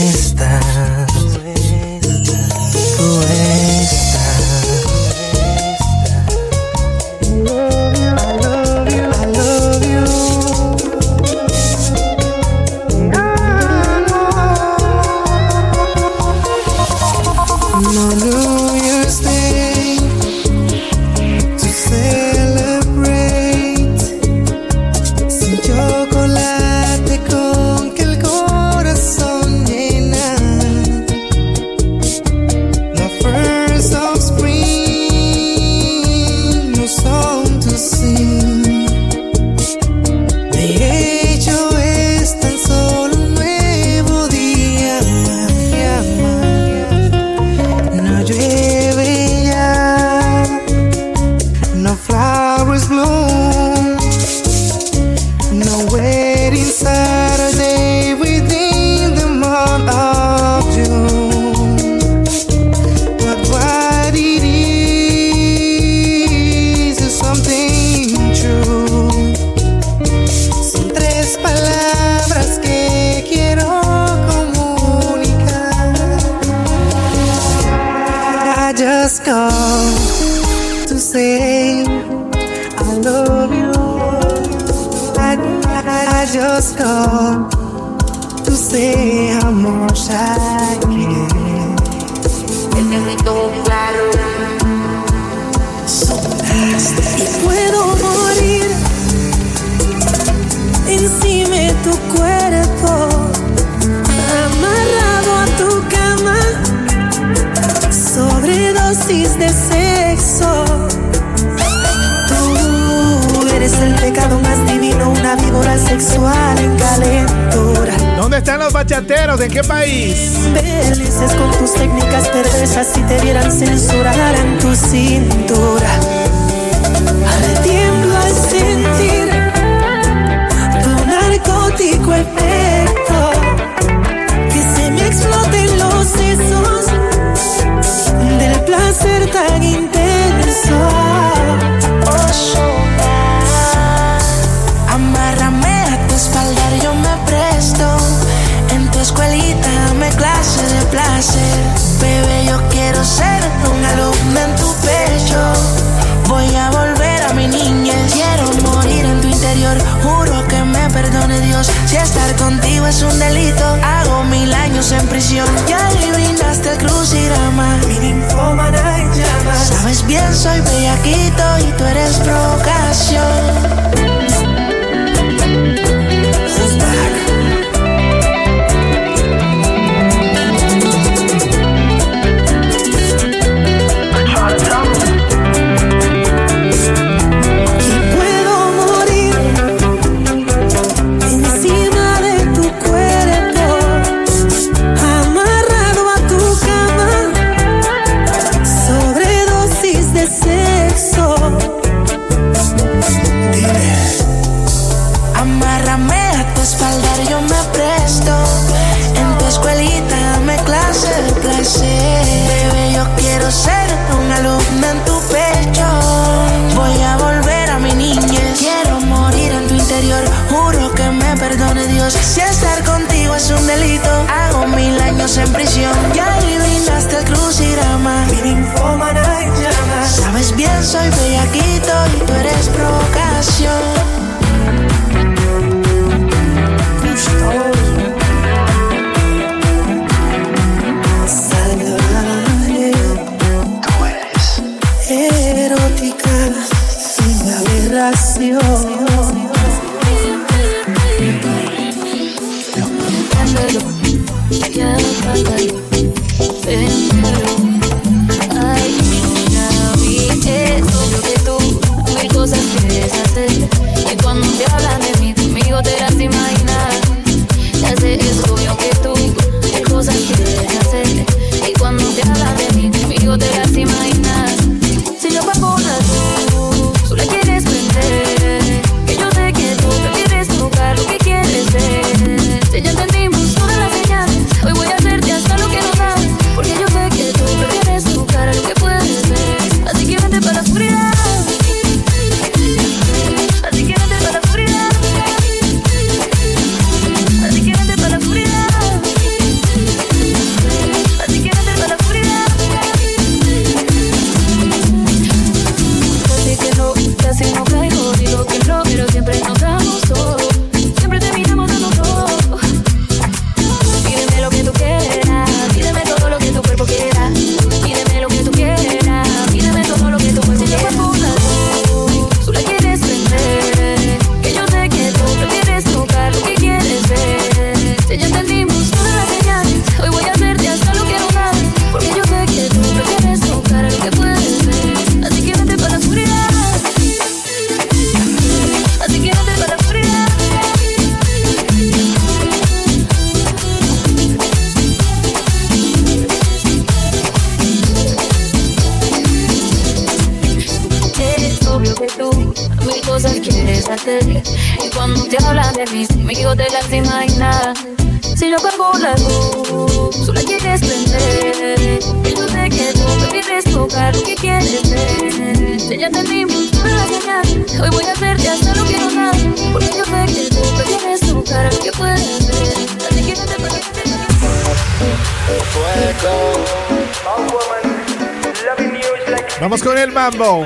Vamos con el mambo.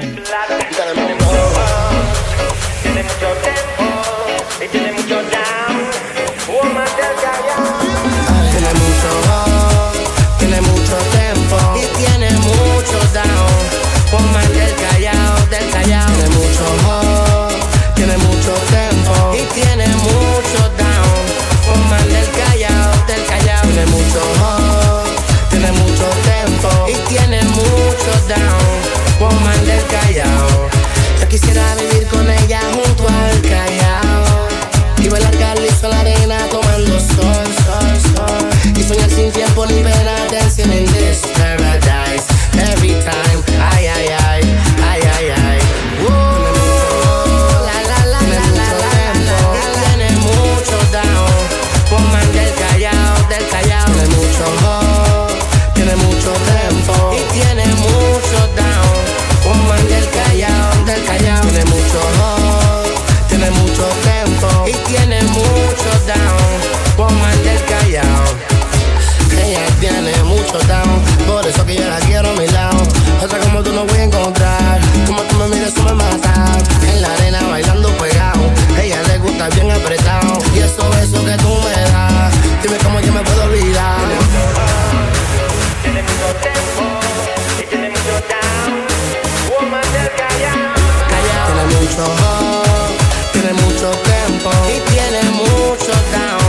mucho oh, tiene mucho tempo y tiene mucho down.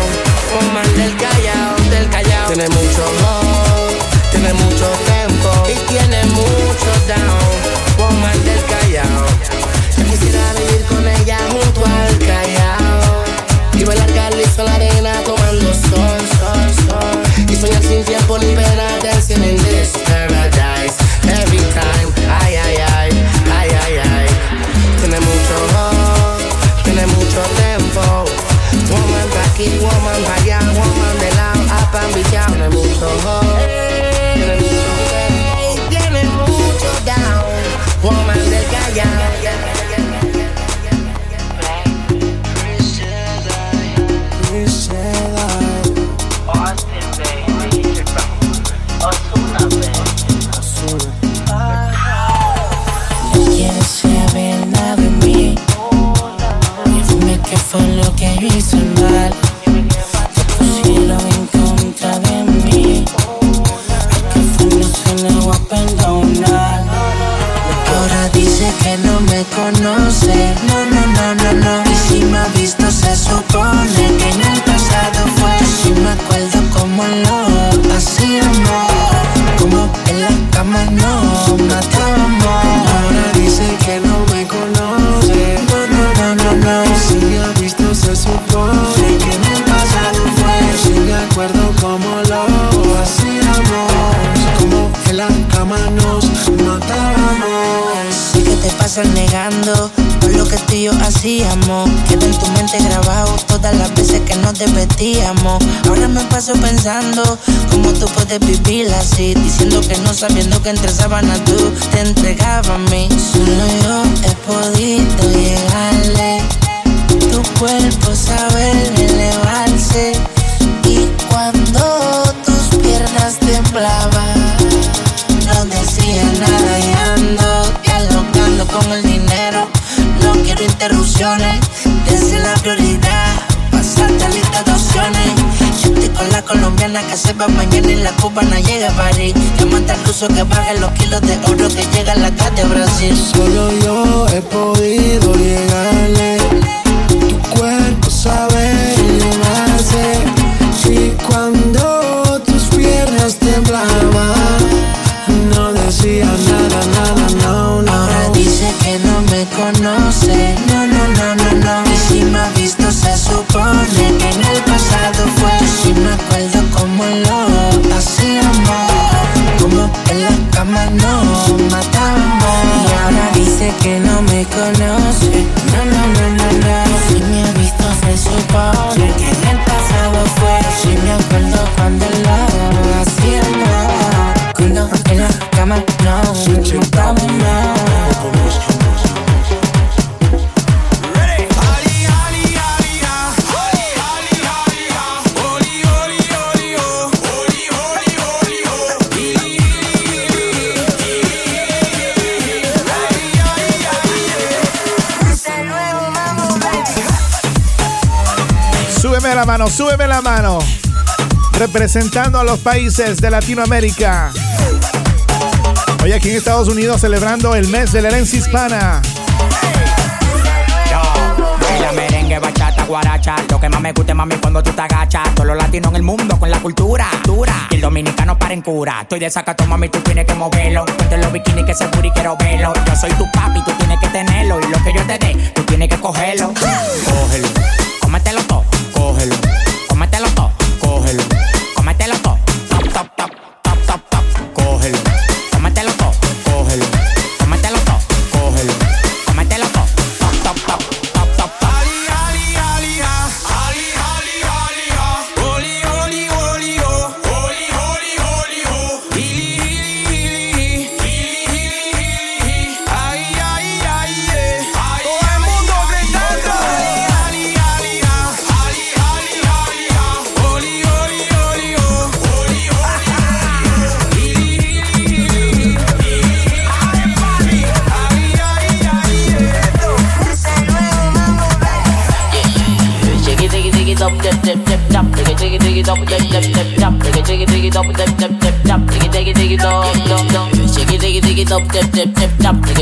Un del callao, del callao. Tiene mucho oh, tiene mucho tempo y tiene mucho down. Un del callao. Yo quisiera vivir con ella junto al callao y bailar calizo en la arena tomando sol, sol, sol y soñar sin tiempo ni pena de so hard pasas negando todo lo que tú y yo hacíamos. Queda en tu mente grabado todas las veces que nos desvestíamos. Ahora me paso pensando cómo tú puedes vivir así, diciendo que no sabiendo que entre sábanas tú te entregabas a mí. Solo yo he podido llegarle. Tu cuerpo sabe elevarse y cuando tus piernas temblaban no decía nada jugando con el dinero. No quiero interrupciones, dense la prioridad. Pasarte lista de opciones. Yo estoy con la colombiana que sepa mañana y la cubana llega a París. Llámate al ruso que baje los kilos de oro que llega a la casa de Brasil. Solo yo he podido llegarle. Tu cuerpo sabe y me hace. Cuando tus piernas temblan. conoce. No, no, no, no, no. Si me ha visto se supone que en el pasado fue. Si me acuerdo cuando lo hacíamos. Cuando en la cama no. Si chocamos la mano, súbeme la mano. Representando a los países de Latinoamérica. Hoy aquí en Estados Unidos celebrando el mes de la herencia hispana. Baila merengue, bachata, guaracha. Lo que más me gusta, mami, cuando tú te agachas. Todos los latinos en el mundo con la cultura dura. Y el dominicano para en cura. Estoy de sacato, mami, tú tienes que moverlo. Ponte los bikinis que seguro y quiero verlo. Yo soy tu papi, tú tienes que tenerlo. Y lo que yo te dé, tú tienes que cogerlo. Cógelo, cómetelo todo, cógelo. Cómetelo todo, cógelo. Cómetelo todo, top, top, top, top, top, top, cógelo.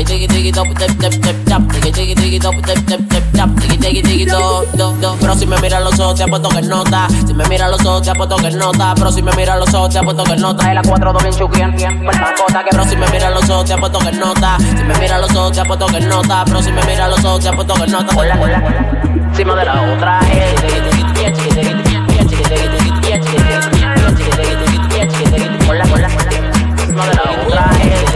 Dip dip dip dip dip dip pero si me mira los ojos te apuesto que nota si me mira los ojos te apuesto que nota pero si me mira los ojos te apuesto que nota es la 4 2 bien chuquien que pero si me mira los ojos te apuesto que nota si me mira los ojos te apuesto que nota pero si me mira los ojos te apuesto que nota hola hola encima de la otra eh. Eh.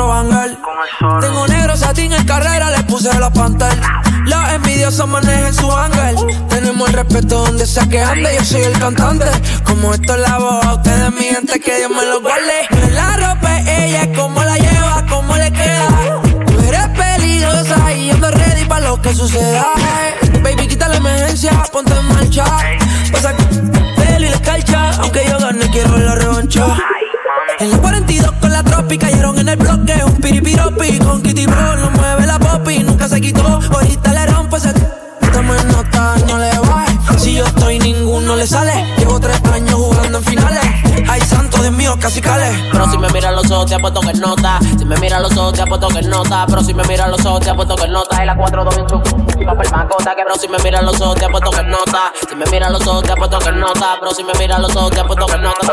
Otro banger. Tengo negro satín en carrera, le puse la pantalla. Los envidiosos manejan su ángel. Tenemos el respeto donde sea que ande, yo soy el cantante. Como esto es la voz, a ustedes mi gente, que Dios me lo guarde. Es la ropa, ella, cómo la lleva, cómo le queda. Tú eres peligrosa y ando ready para lo que suceda. Baby, quita la emergencia, ponte en marcha. Pasa pelo y la escarcha, aunque yo gane, quiero la revancha. En la 42 con la tropi cayeron en el bloque Un piripiropi con Kitty Bro No mueve la popi, nunca se quitó Ahorita le rompo ese en nota, no le baje Si yo estoy, ninguno le sale Llevo tres años jugando en finales Ay, santo Dios mío, casi cale Pero si me mira los ojos te apuesto que nota Si me mira los ojos te apuesto que nota Pero si me mira los ojos te apuesto que nota Es la 4 2 papel macota que Pero si me mira los ojos te apuesto que nota Si me mira los ojos te apuesto que nota Pero si me mira los ojos te apuesto que nota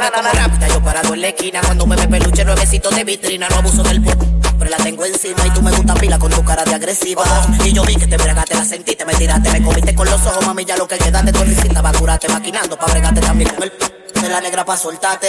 Pones como rápida, yo parado en la esquina Cuando me ve peluche, nuevecito de vitrina No abuso del po pero la tengo encima Y tú me gusta pila con tu cara de agresiva. Y yo vi que te bregaste, la sentiste, me tiraste Me comiste con los ojos, mami, ya lo que queda de tu risita Va curarte maquinando, pa' bregarte también con el de la negra pa' soltarte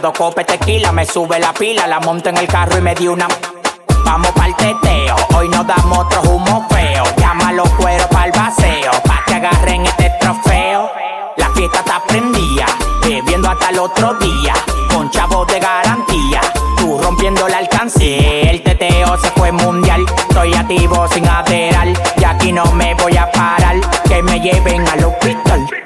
Dos copes tequila, me sube la pila. La monto en el carro y me di una. Vamos pa'l teteo. Hoy nos damos otro humo feo. Llama los cueros pa'l paseo. Pa' que agarren este trofeo. La fiesta está prendida. Bebiendo hasta el otro día. Con chavos de garantía. Tú rompiendo la alcancía. El teteo se fue mundial. Estoy activo sin aderal. Y aquí no me voy a parar. Que me lleven al hospital.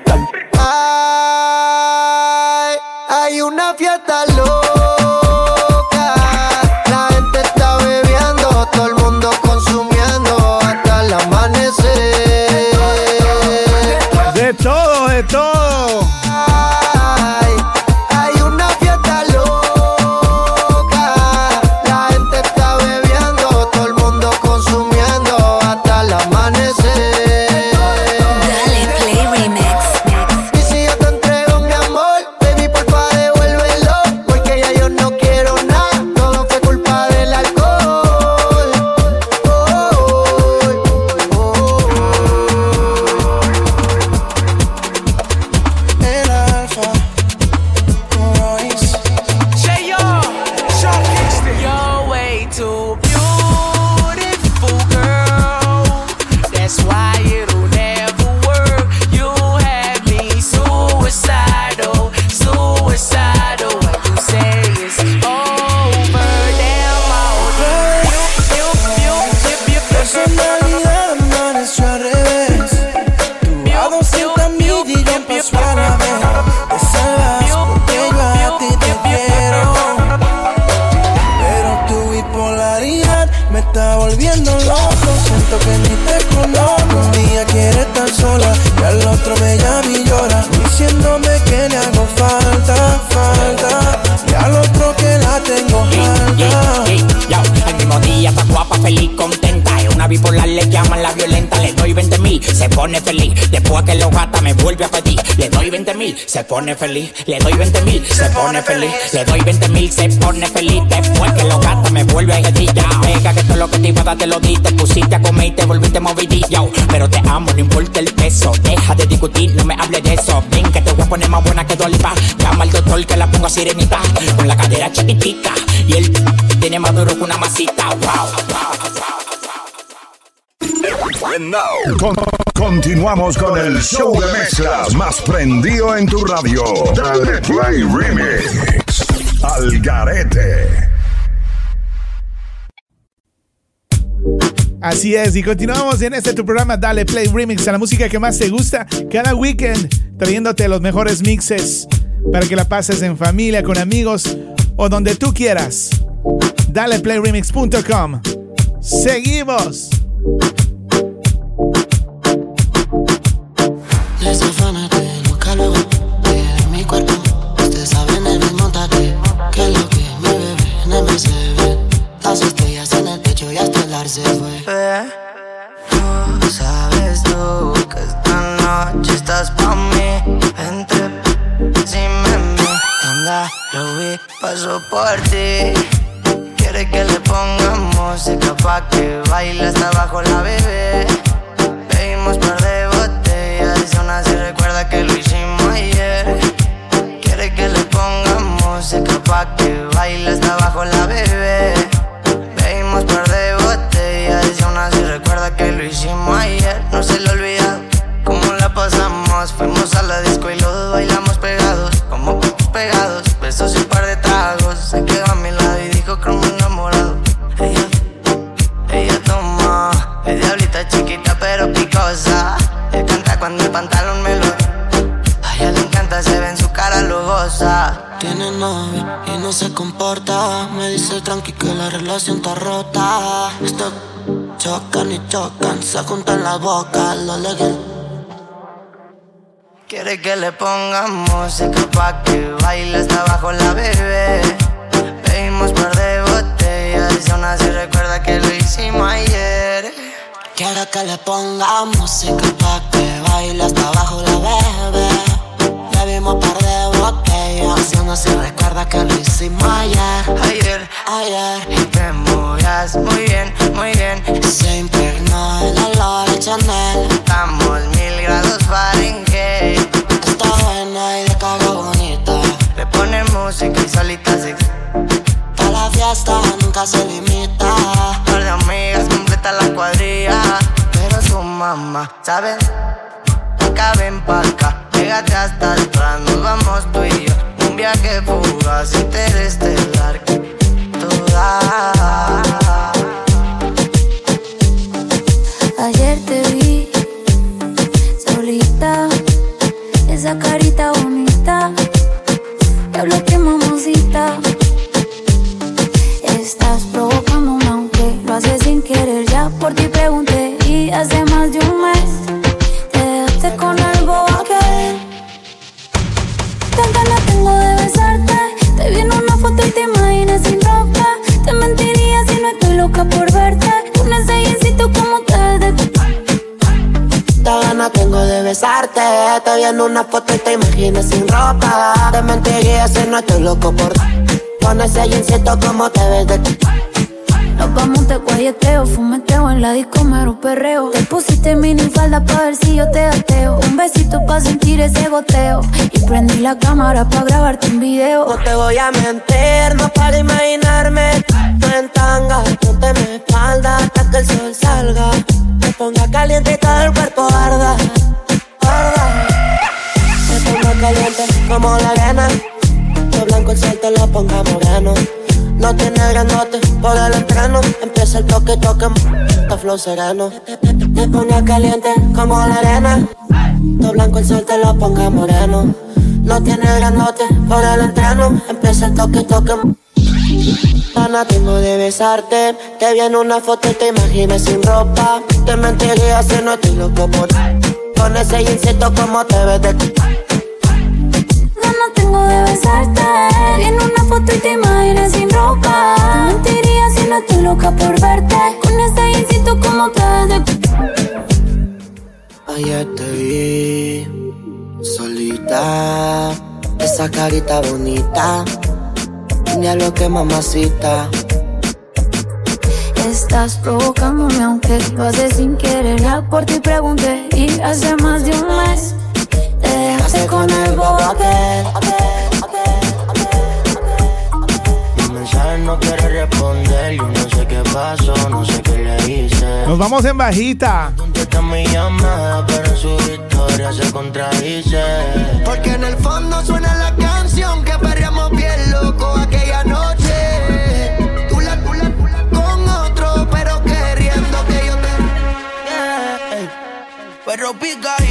Mil, se pone feliz. Le doy 20 mil, se pone feliz. Le doy 20 mil, se pone feliz. Después que lo gasta, me vuelve a. Ya, venga, que todo lo que te iba a dar te lo di. Te pusiste a comer y te volviste movidillo. Pero te amo, no importa el peso. Deja de discutir, no me hables de eso. Ven que te voy a poner más buena que Dolipa. Llama al doctor que la pongo a sirenita. Con la cadera chiquitica. Y él tiene más duro que una masita. Wow. Con- continuamos con el show de mezclas más prendido en tu radio. Dale Play Remix. Al Garete. Así es, y continuamos en este tu programa Dale Play Remix a la música que más te gusta cada weekend, trayéndote los mejores mixes para que la pases en familia, con amigos o donde tú quieras. DalePlayRemix.com. Seguimos. Desafánate, busca luego de mi cuerpo. Ustedes saben el mismo tate que lo que mi bebé en el MCB. Las estrellas en el techo y hasta el ar se fue. Tú sabes tú que esta noche estás pa' mí. Entre si me mi onda, lo vi, paso por ti. Quiere que le ponga música pa' que baile hasta abajo la bebé. Bebimos par aún así recuerda que lo hicimos ayer. Quiere que le ponga música pa' que baile hasta abajo la bebé. Bebimos par de botellas y aún así recuerda que lo hicimos ayer. No se le olvida cómo la pasamos. Fuimos a la disco y los bailamos pegados como pegados, besos y un par de tragos. Se quedó a mi lado y dijo me enamorado. Ella, ella toma, es diablita chiquita pero picosa. Cuando el pantalón me lo. A ella le encanta, se ve en su cara lujosa. Tiene novio y no se comporta. Me dice tranqui que la relación está rota. Esto chocan y chocan, se juntan la boca, lo legal. Quiere que le pongamos música pa' que baile hasta abajo la bebé. Pedimos par de botellas y aún así recuerda que lo hicimos ayer. Quiero que le ponga música pa' que baile hasta abajo la bebé. Le vimos par de botellas aún así recuerda que lo hicimos ayer. Ayer, ayer. Y te movías muy bien, muy bien. Se impregnó el olor de Chanel. Estamos mil grados Fahrenheit. Está buena y de cara bonita. Le pone música y solita se Pa' la fiesta nunca se limita. Par de amigas completa la cuadrilla. Pero su mamá, ¿sabes? Acá ven pa' acá, pégate hasta atrás, nos vamos tú y yo. Un viaje fugaz, interestelar. Toda. Ayer te vi solita, esa carita bonita. Diablo que mamosita. Estás provocándome aunque lo haces sin querer. Ya por ti pregunté y hace en una foto y te imaginas sin ropa. Te mentiría si no estoy loco por. Con ese jeansito como te ves de Nos vamos de guayeteo, fumeteo en la disco mero perreo. Te pusiste mini falda pa' ver si yo te ateo. Un besito pa' sentir ese goteo. Y prendí la cámara pa' grabarte un video. No te voy a mentir, no para imaginarme tú en tanga, ponte mi espalda hasta que el sol salga. Me ponga caliente y todo el cuerpo arda. Caliente como la arena. Lo blanco el sol te lo ponga moreno. No tiene granote por el entreno. Empieza el toque, toque, está flow sereno. Me ponga caliente como la arena. Todo blanco el sol te lo ponga moreno. No tiene granote por el entreno. Empieza el toque, toque. Ana, tengo de besarte. Te vi en una foto y te imaginas sin ropa. Te mentiría si no estoy loco por. Con ese jeansito como te ves de. Tengo de besarte. En una foto y te imaginas sin ropa. Mentiría si no estoy loca por verte. Con ese jeansito como te de Ayer te vi solita, esa carita bonita, diablo que mamacita. Estás provocándome aunque lo haces sin querer. Ya por ti pregunté y hace más de un mes dejaste con el bobo aquel. Los mensajes no quiere responder, yo no sé qué pasó, no sé qué le hice. Nos vamos en bajita. Contesta mi llamada, pero en su historia se contradice. Porque en el fondo suena la canción que perreamos bien loco aquella noche. Tú la, tú la, tú la con otro, pero queriendo que yo te. Pero picadita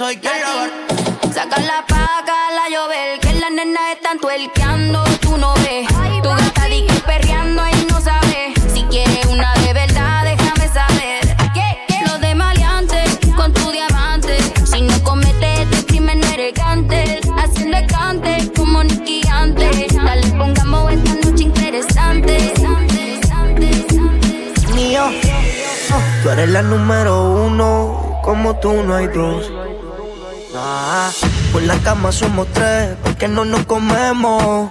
eso hay que grabar. Saca la paga, la llover, que las nenas están tuerqueando, tú no ves. Ay, tu gata dique perreando y no sabes. Si quieres una de verdad, déjame saber. ¿Qué? qué? Lo de maleante con tu diamante. Si no cometes este crimen, no eres. Haciendo cante como Nicky antes. Dale, pongamos esta noche interesante. Mío, tú eres la número uno. Como tú no hay dos Ah, por la cama somos tres, porque no nos comemos.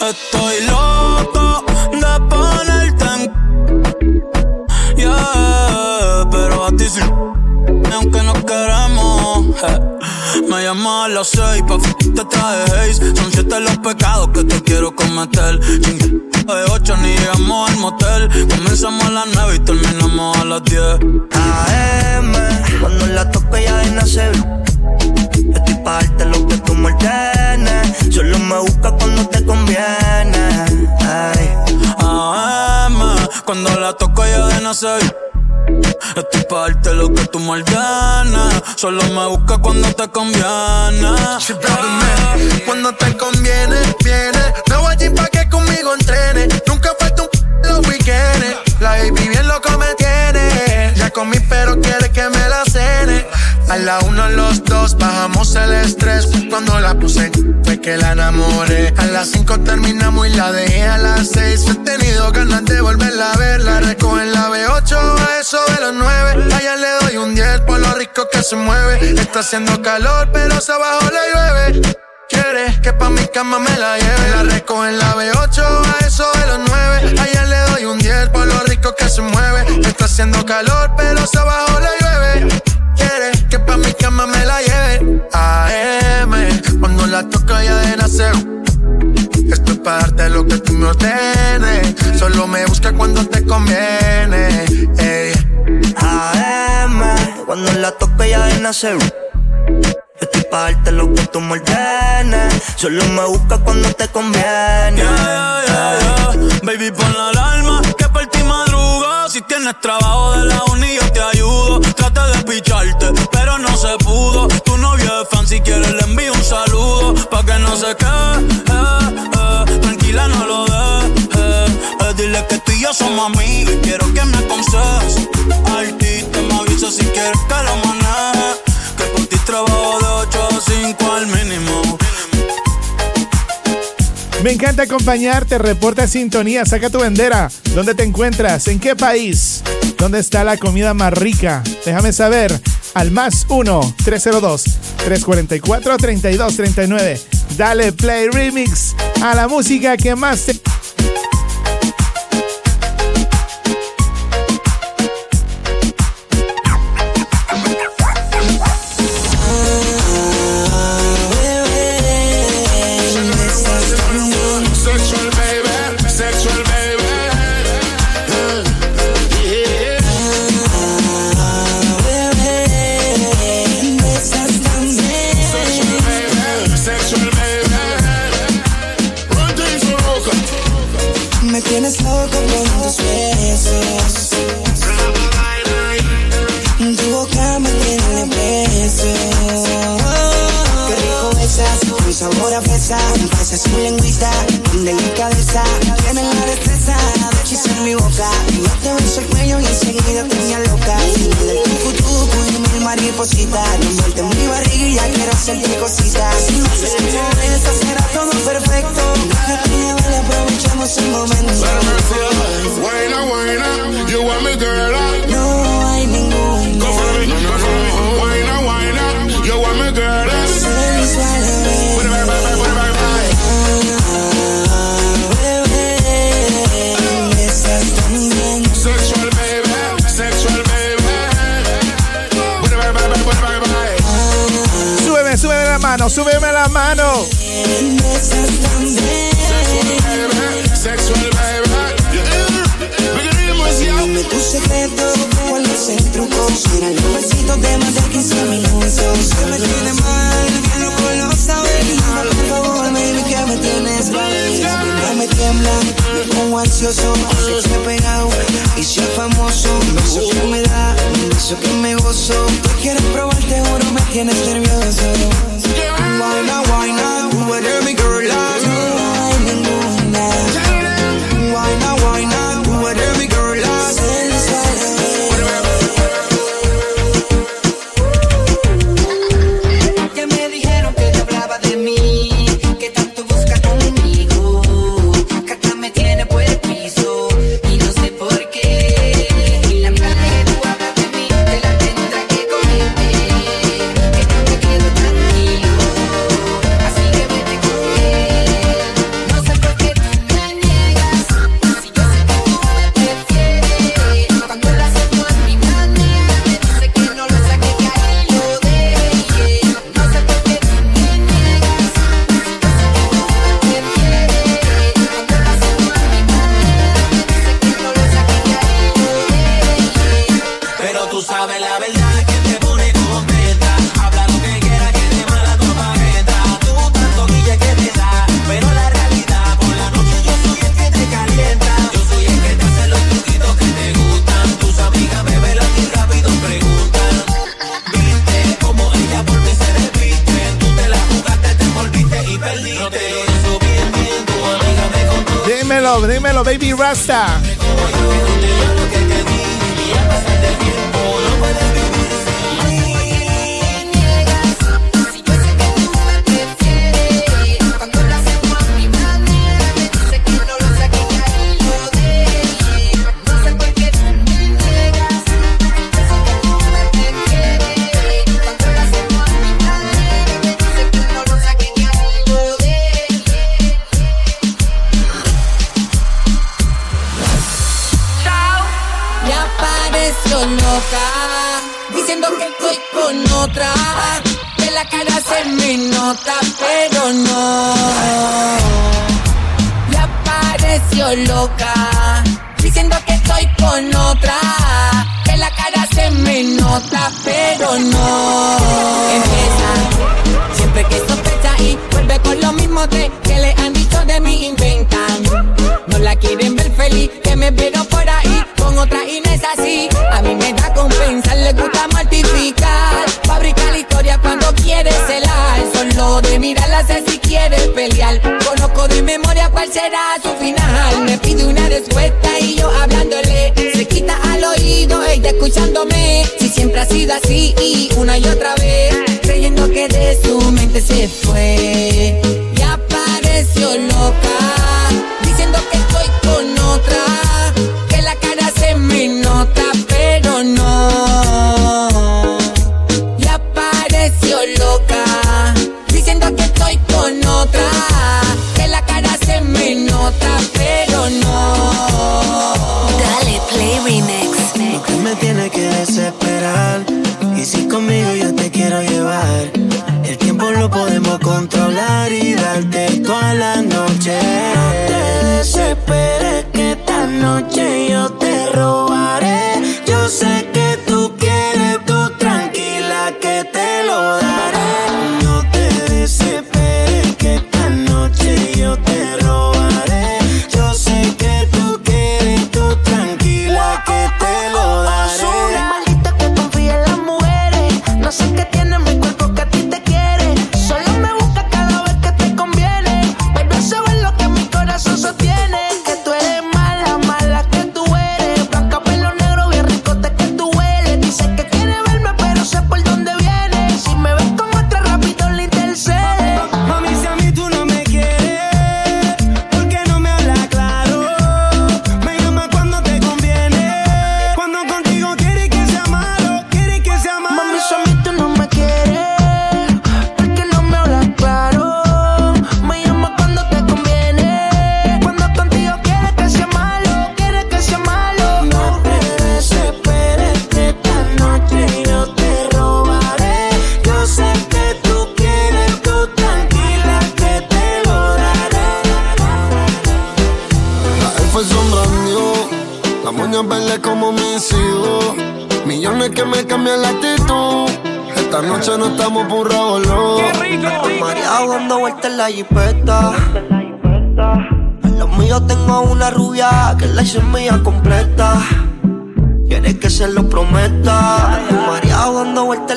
Estoy loco de ponerte en Yeah, pero a ti sí Aunque no queremos eh. Me llamas a las seis pa' f te traje haze Son siete los pecados que te quiero cometer Chingue de ocho ni llegamos al motel Comenzamos a las nueve y terminamos a las diez AM, cuando la toco ya de nacer. Estoy pa' darte lo que tú me ordenes. Solo me busca cuando te conviene. Ay. AM, cuando la toco ya de nacer. Estoy pa' darte lo que tú me ordenes. Solo me busca cuando te conviene. Cuando te conviene, viene. Me voy allí pa' que conmigo entrene. Nunca falta un los weekends. La baby bien loco me tiene. Ya comí, pero quiere que me la cene. A la uno, los dos, bajamos el estrés. Cuando la puse, fue que la enamoré. A las cinco terminamos y la dejé a las seis. He tenido ganas de volverla a ver. La recojo en la B8 a eso de los nueve. Allá le doy un 10 por lo rico que se mueve. Está haciendo calor, pero se abajo le llueve. Quiere que pa' mi cama me la lleve. La recojo en la B8 a eso de los 9. Ayer le doy un 10 por lo rico que se mueve. Está haciendo calor, pero se abajo le llueve. Quiere que pa' mi cama me la lleve. AM, cuando la toco ya de nacer. Esto es para darte lo que tú me ordenes. Solo me busca cuando te conviene. Ey. AM, cuando la toco ya de nacer. Estoy pa' darte lo que tú me ordenes. Solo me busca cuando te conviene. Yeah, yeah, yeah. Baby, pon la alarma tienes trabajo de la uni, yo te ayudo. Traté de picharte, pero no se pudo. Tu novio es fan, si quieres le envío un saludo. Pa' que no se quede, eh, eh. tranquila, no lo dejes. Eh, dile que tú y yo somos amigos y quiero que me aconsejes. Artista, me avisa si quieres que lo maneje. Que por ti trabajo de 8 a 5 al mínimo. Me encanta acompañarte, reporta sintonía, saca tu bandera. ¿Dónde te encuentras? ¿En qué país? ¿Dónde está la comida más rica? Déjame saber al más 1-302-344-3239. Dale play remix a la música que más te...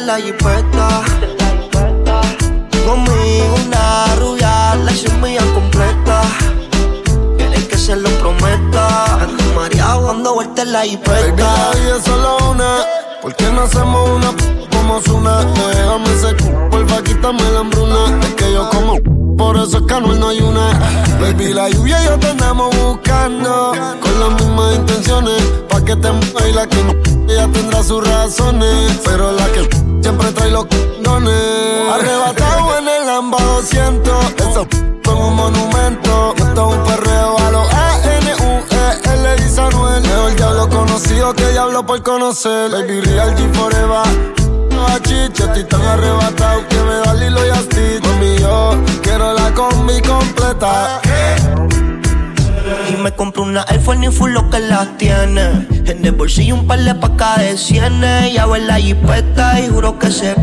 la jipeta. Conmigo una rubia la mía completa. Quiere que se lo prometa. María dando vueltas en la Baby, jipeta. la vida es solo una. ¿Por qué no hacemos una como Zuna? Déjame ese c- porfa, quítame la hambruna. Es que yo como, por eso es que no hay una. Baby, la lluvia y yo te andamos buscando. Con las mismas intenciones. Pa' que te y la que ella tendrá sus razones. Pero la que siempre trae los dones. Arrebatado en el Lamba 200. Eso fue un monumento. Esto es un perreo a los A-N-U-E. L dice Anuel. Mejor diablo conocido que diablo por conocer. Baby, real G forever. No chiche, estoy tan arrebatado que me da Lilo y Asti. Mami, yo quiero la combi completa. Y me compro una iPhone y full lo que las tiene. En el bolsillo un par de pacas de cienes. Ya ve la jipeta y juro que se.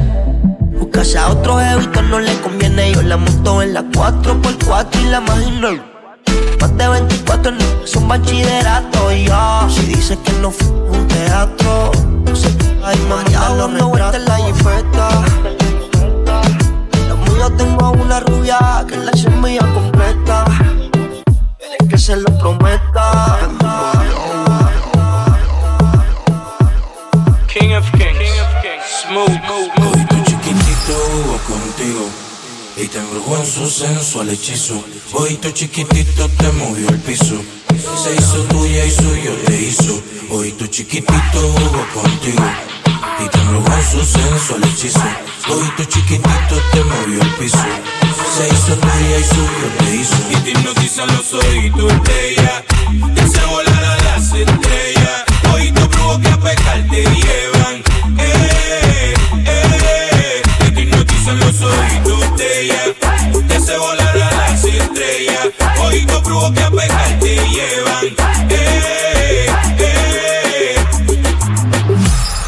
Buscase a otro jevito no le conviene. Yo la monto en la 4x4 y la imagino. Más de 24 no son bachillerato y yo. Si dice que no fue un teatro. Se ay, María dando vueltas en la jipeta. Lo mío tengo una rubia que la hice mía completa. Que se lo prometo. fiesta. King of Kings, Smooth. Hoy tu chiquitito jugó contigo y te embrujó en su sensual hechizo. Tu chiquitito te movió el piso. Se hizo tuya y suyo te hizo. Tu chiquitito jugó contigo y te embrujó en su sensual hechizo. Tu chiquitito te movió el piso. Se hizo tuya y suyo te hizo. Y te hipnotizan los oídos de ella. Te hace volar a las estrellas. Oídos brujos que a pecar te llevan. Eh, eh. Y te hipnotizan los oídos de ella. Te hace volar a las estrellas. Oídos brujos que a pecar te llevan. Eh, eh.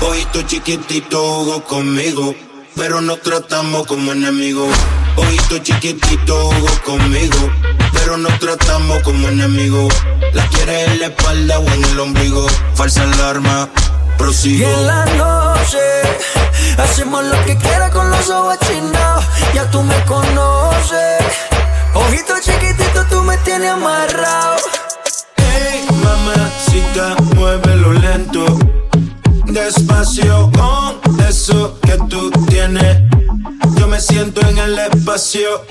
Hoy tu chiquitito jugó conmigo, pero nos tratamos como enemigos. Hoy chiquitito jugó conmigo, pero nos tratamos como enemigos. La quieres en la espalda o en el ombligo. Falsa alarma, Y prosigo. en la noche hacemos lo que quiera con los ojos chinados. Ya tú me conoces. Ojito chiquitito, tú me tienes amarrado. Hey, mamacita, muévelo lento. Despacio con eso que tú tienes. Yo me siento en el espacio,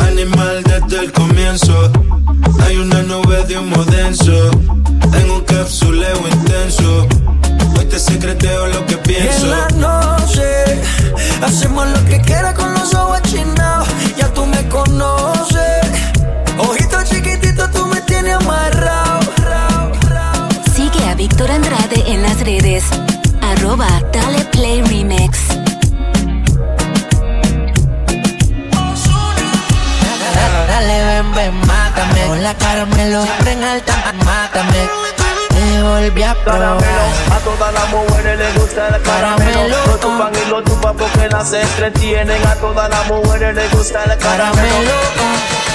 animal desde el comienzo. Hay una nube de humo denso, en un capsuleo intenso. Hoy te secreteo lo que Y pienso. en la noche hacemos lo que quiera con los ojos chinados. Ya tú me conoces. Ojito chiquitito, tú me tienes amarrado. Sigue a Víctor Andrade en las redes. Arroba Dale Play Remix. Dale, ven, ven, mátame. Con la caramelo, siempre en alta, mátame. Te volví a probar. A todas las mujeres les gusta el caramelo. Lo chupan y lo chupan porque las entretienen. A todas las mujeres les gusta el caramelo.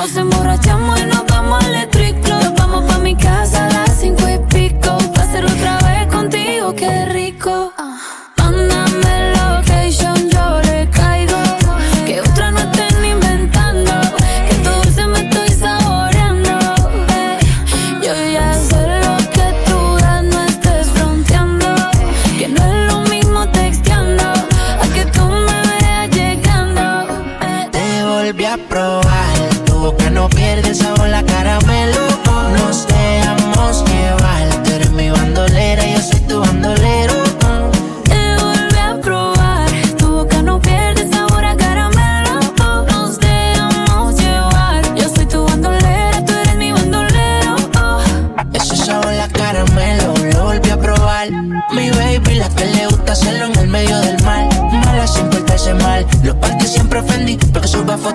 Nos emborrachamos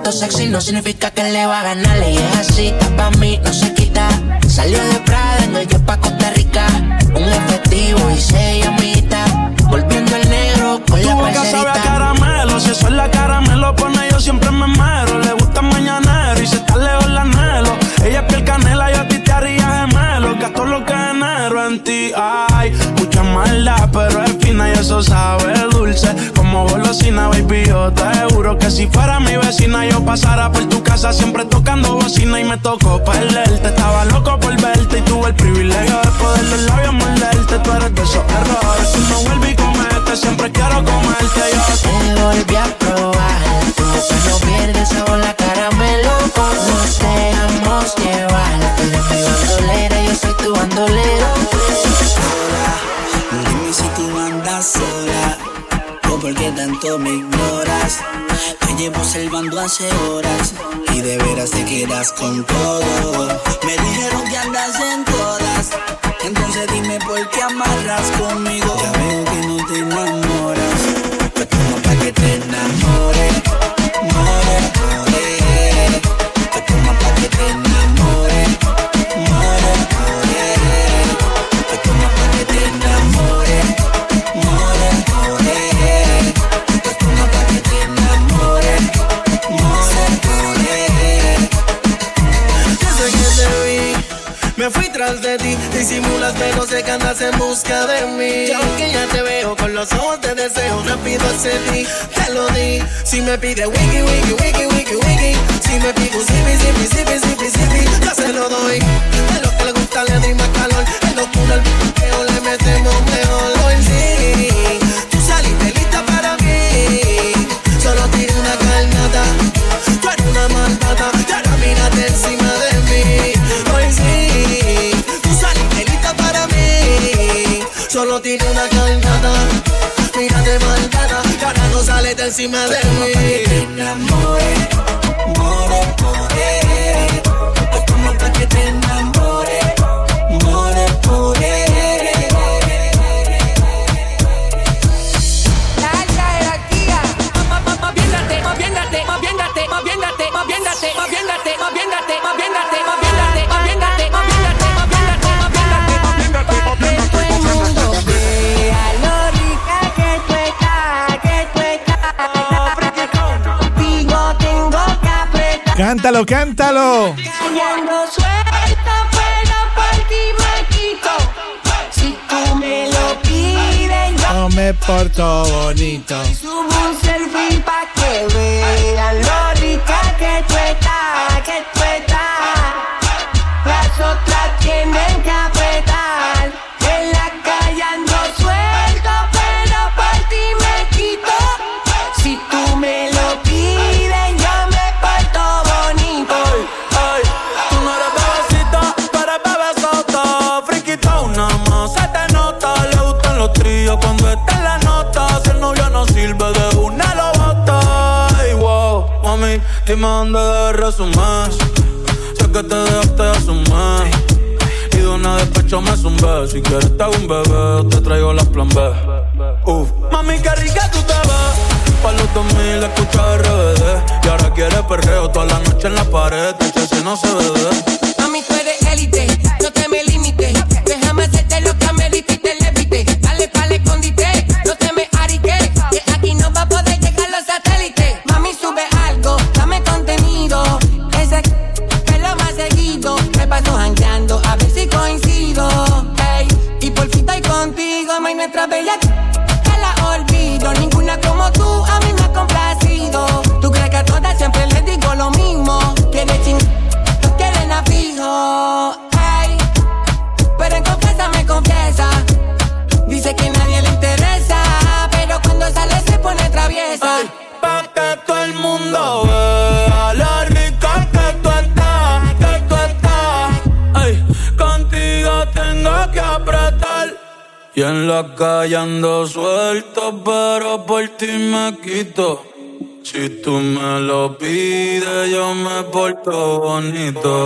fotos sexy no significa que le va a ganar. Y es así, pa' mí, no se quita. Salió de Prada, en el pa' Costa Rica. Un efectivo y se llamita. Volviendo el negro con Tu la boca sabe a parcerita. caramelo, si eso es la caramelo pone yo siempre en ti, ay. Mucha maldad, pero es fina y eso sabe dulce. Como golosina, baby, yo te juro que si fuera mi vecina yo pasara por tu casa siempre tocando bocina y me tocó perderte. Estaba loco por verte y tuve el privilegio de poder los labios morderte. Tú eres de esos errores, tú no vuelves y comete, siempre quiero comerte yo. Te volví a probar. Boca no pierde sabor la caramelo. Nos dejamos llevar. Tanto me ignoras. Te llevo observando hace horas y de veras te quedas con todo. Me dijeron que andas en todas, entonces dime por qué amarras conmigo. Ya veo que no te enamoras, pues como pa' que te enamores. More, more, andas en busca de mí. Yo que ya te veo con los ojos de deseo, rápido accedí, te lo di. Si me pide wiki, wiki, wiki, wiki, wiki. Si me pide un zipi, zipi, zipi, zipi, zipi, yo se lo doy. De lo que le gusta le doy más calor. En los túneles piqueo le metemos mejor. no tiene una calmada. Mírate malgada, cara no sale de encima de mí. Te enamoré. Cántalo, cántalo. Callando suelta, pero por ti me quito. Si tú me lo pides, yo No me porto bonito. Subo un selfie pa' que vean lo rica que tú estás, que dime dónde debe resumir. Sé que te dejaste un mes. Y de una despecho me zumbé. Si quieres te hago un bebé, te traigo las plan B. Uf, mami, qué rica tú te ves. Pa' los 2000 escucha RBD. Y ahora quieres perreo toda la noche en la pared. si no se ve. Mami, tú eres élite, no te me la calle suelto, pero por ti me quito. Si tú me lo pides, yo me porto bonito.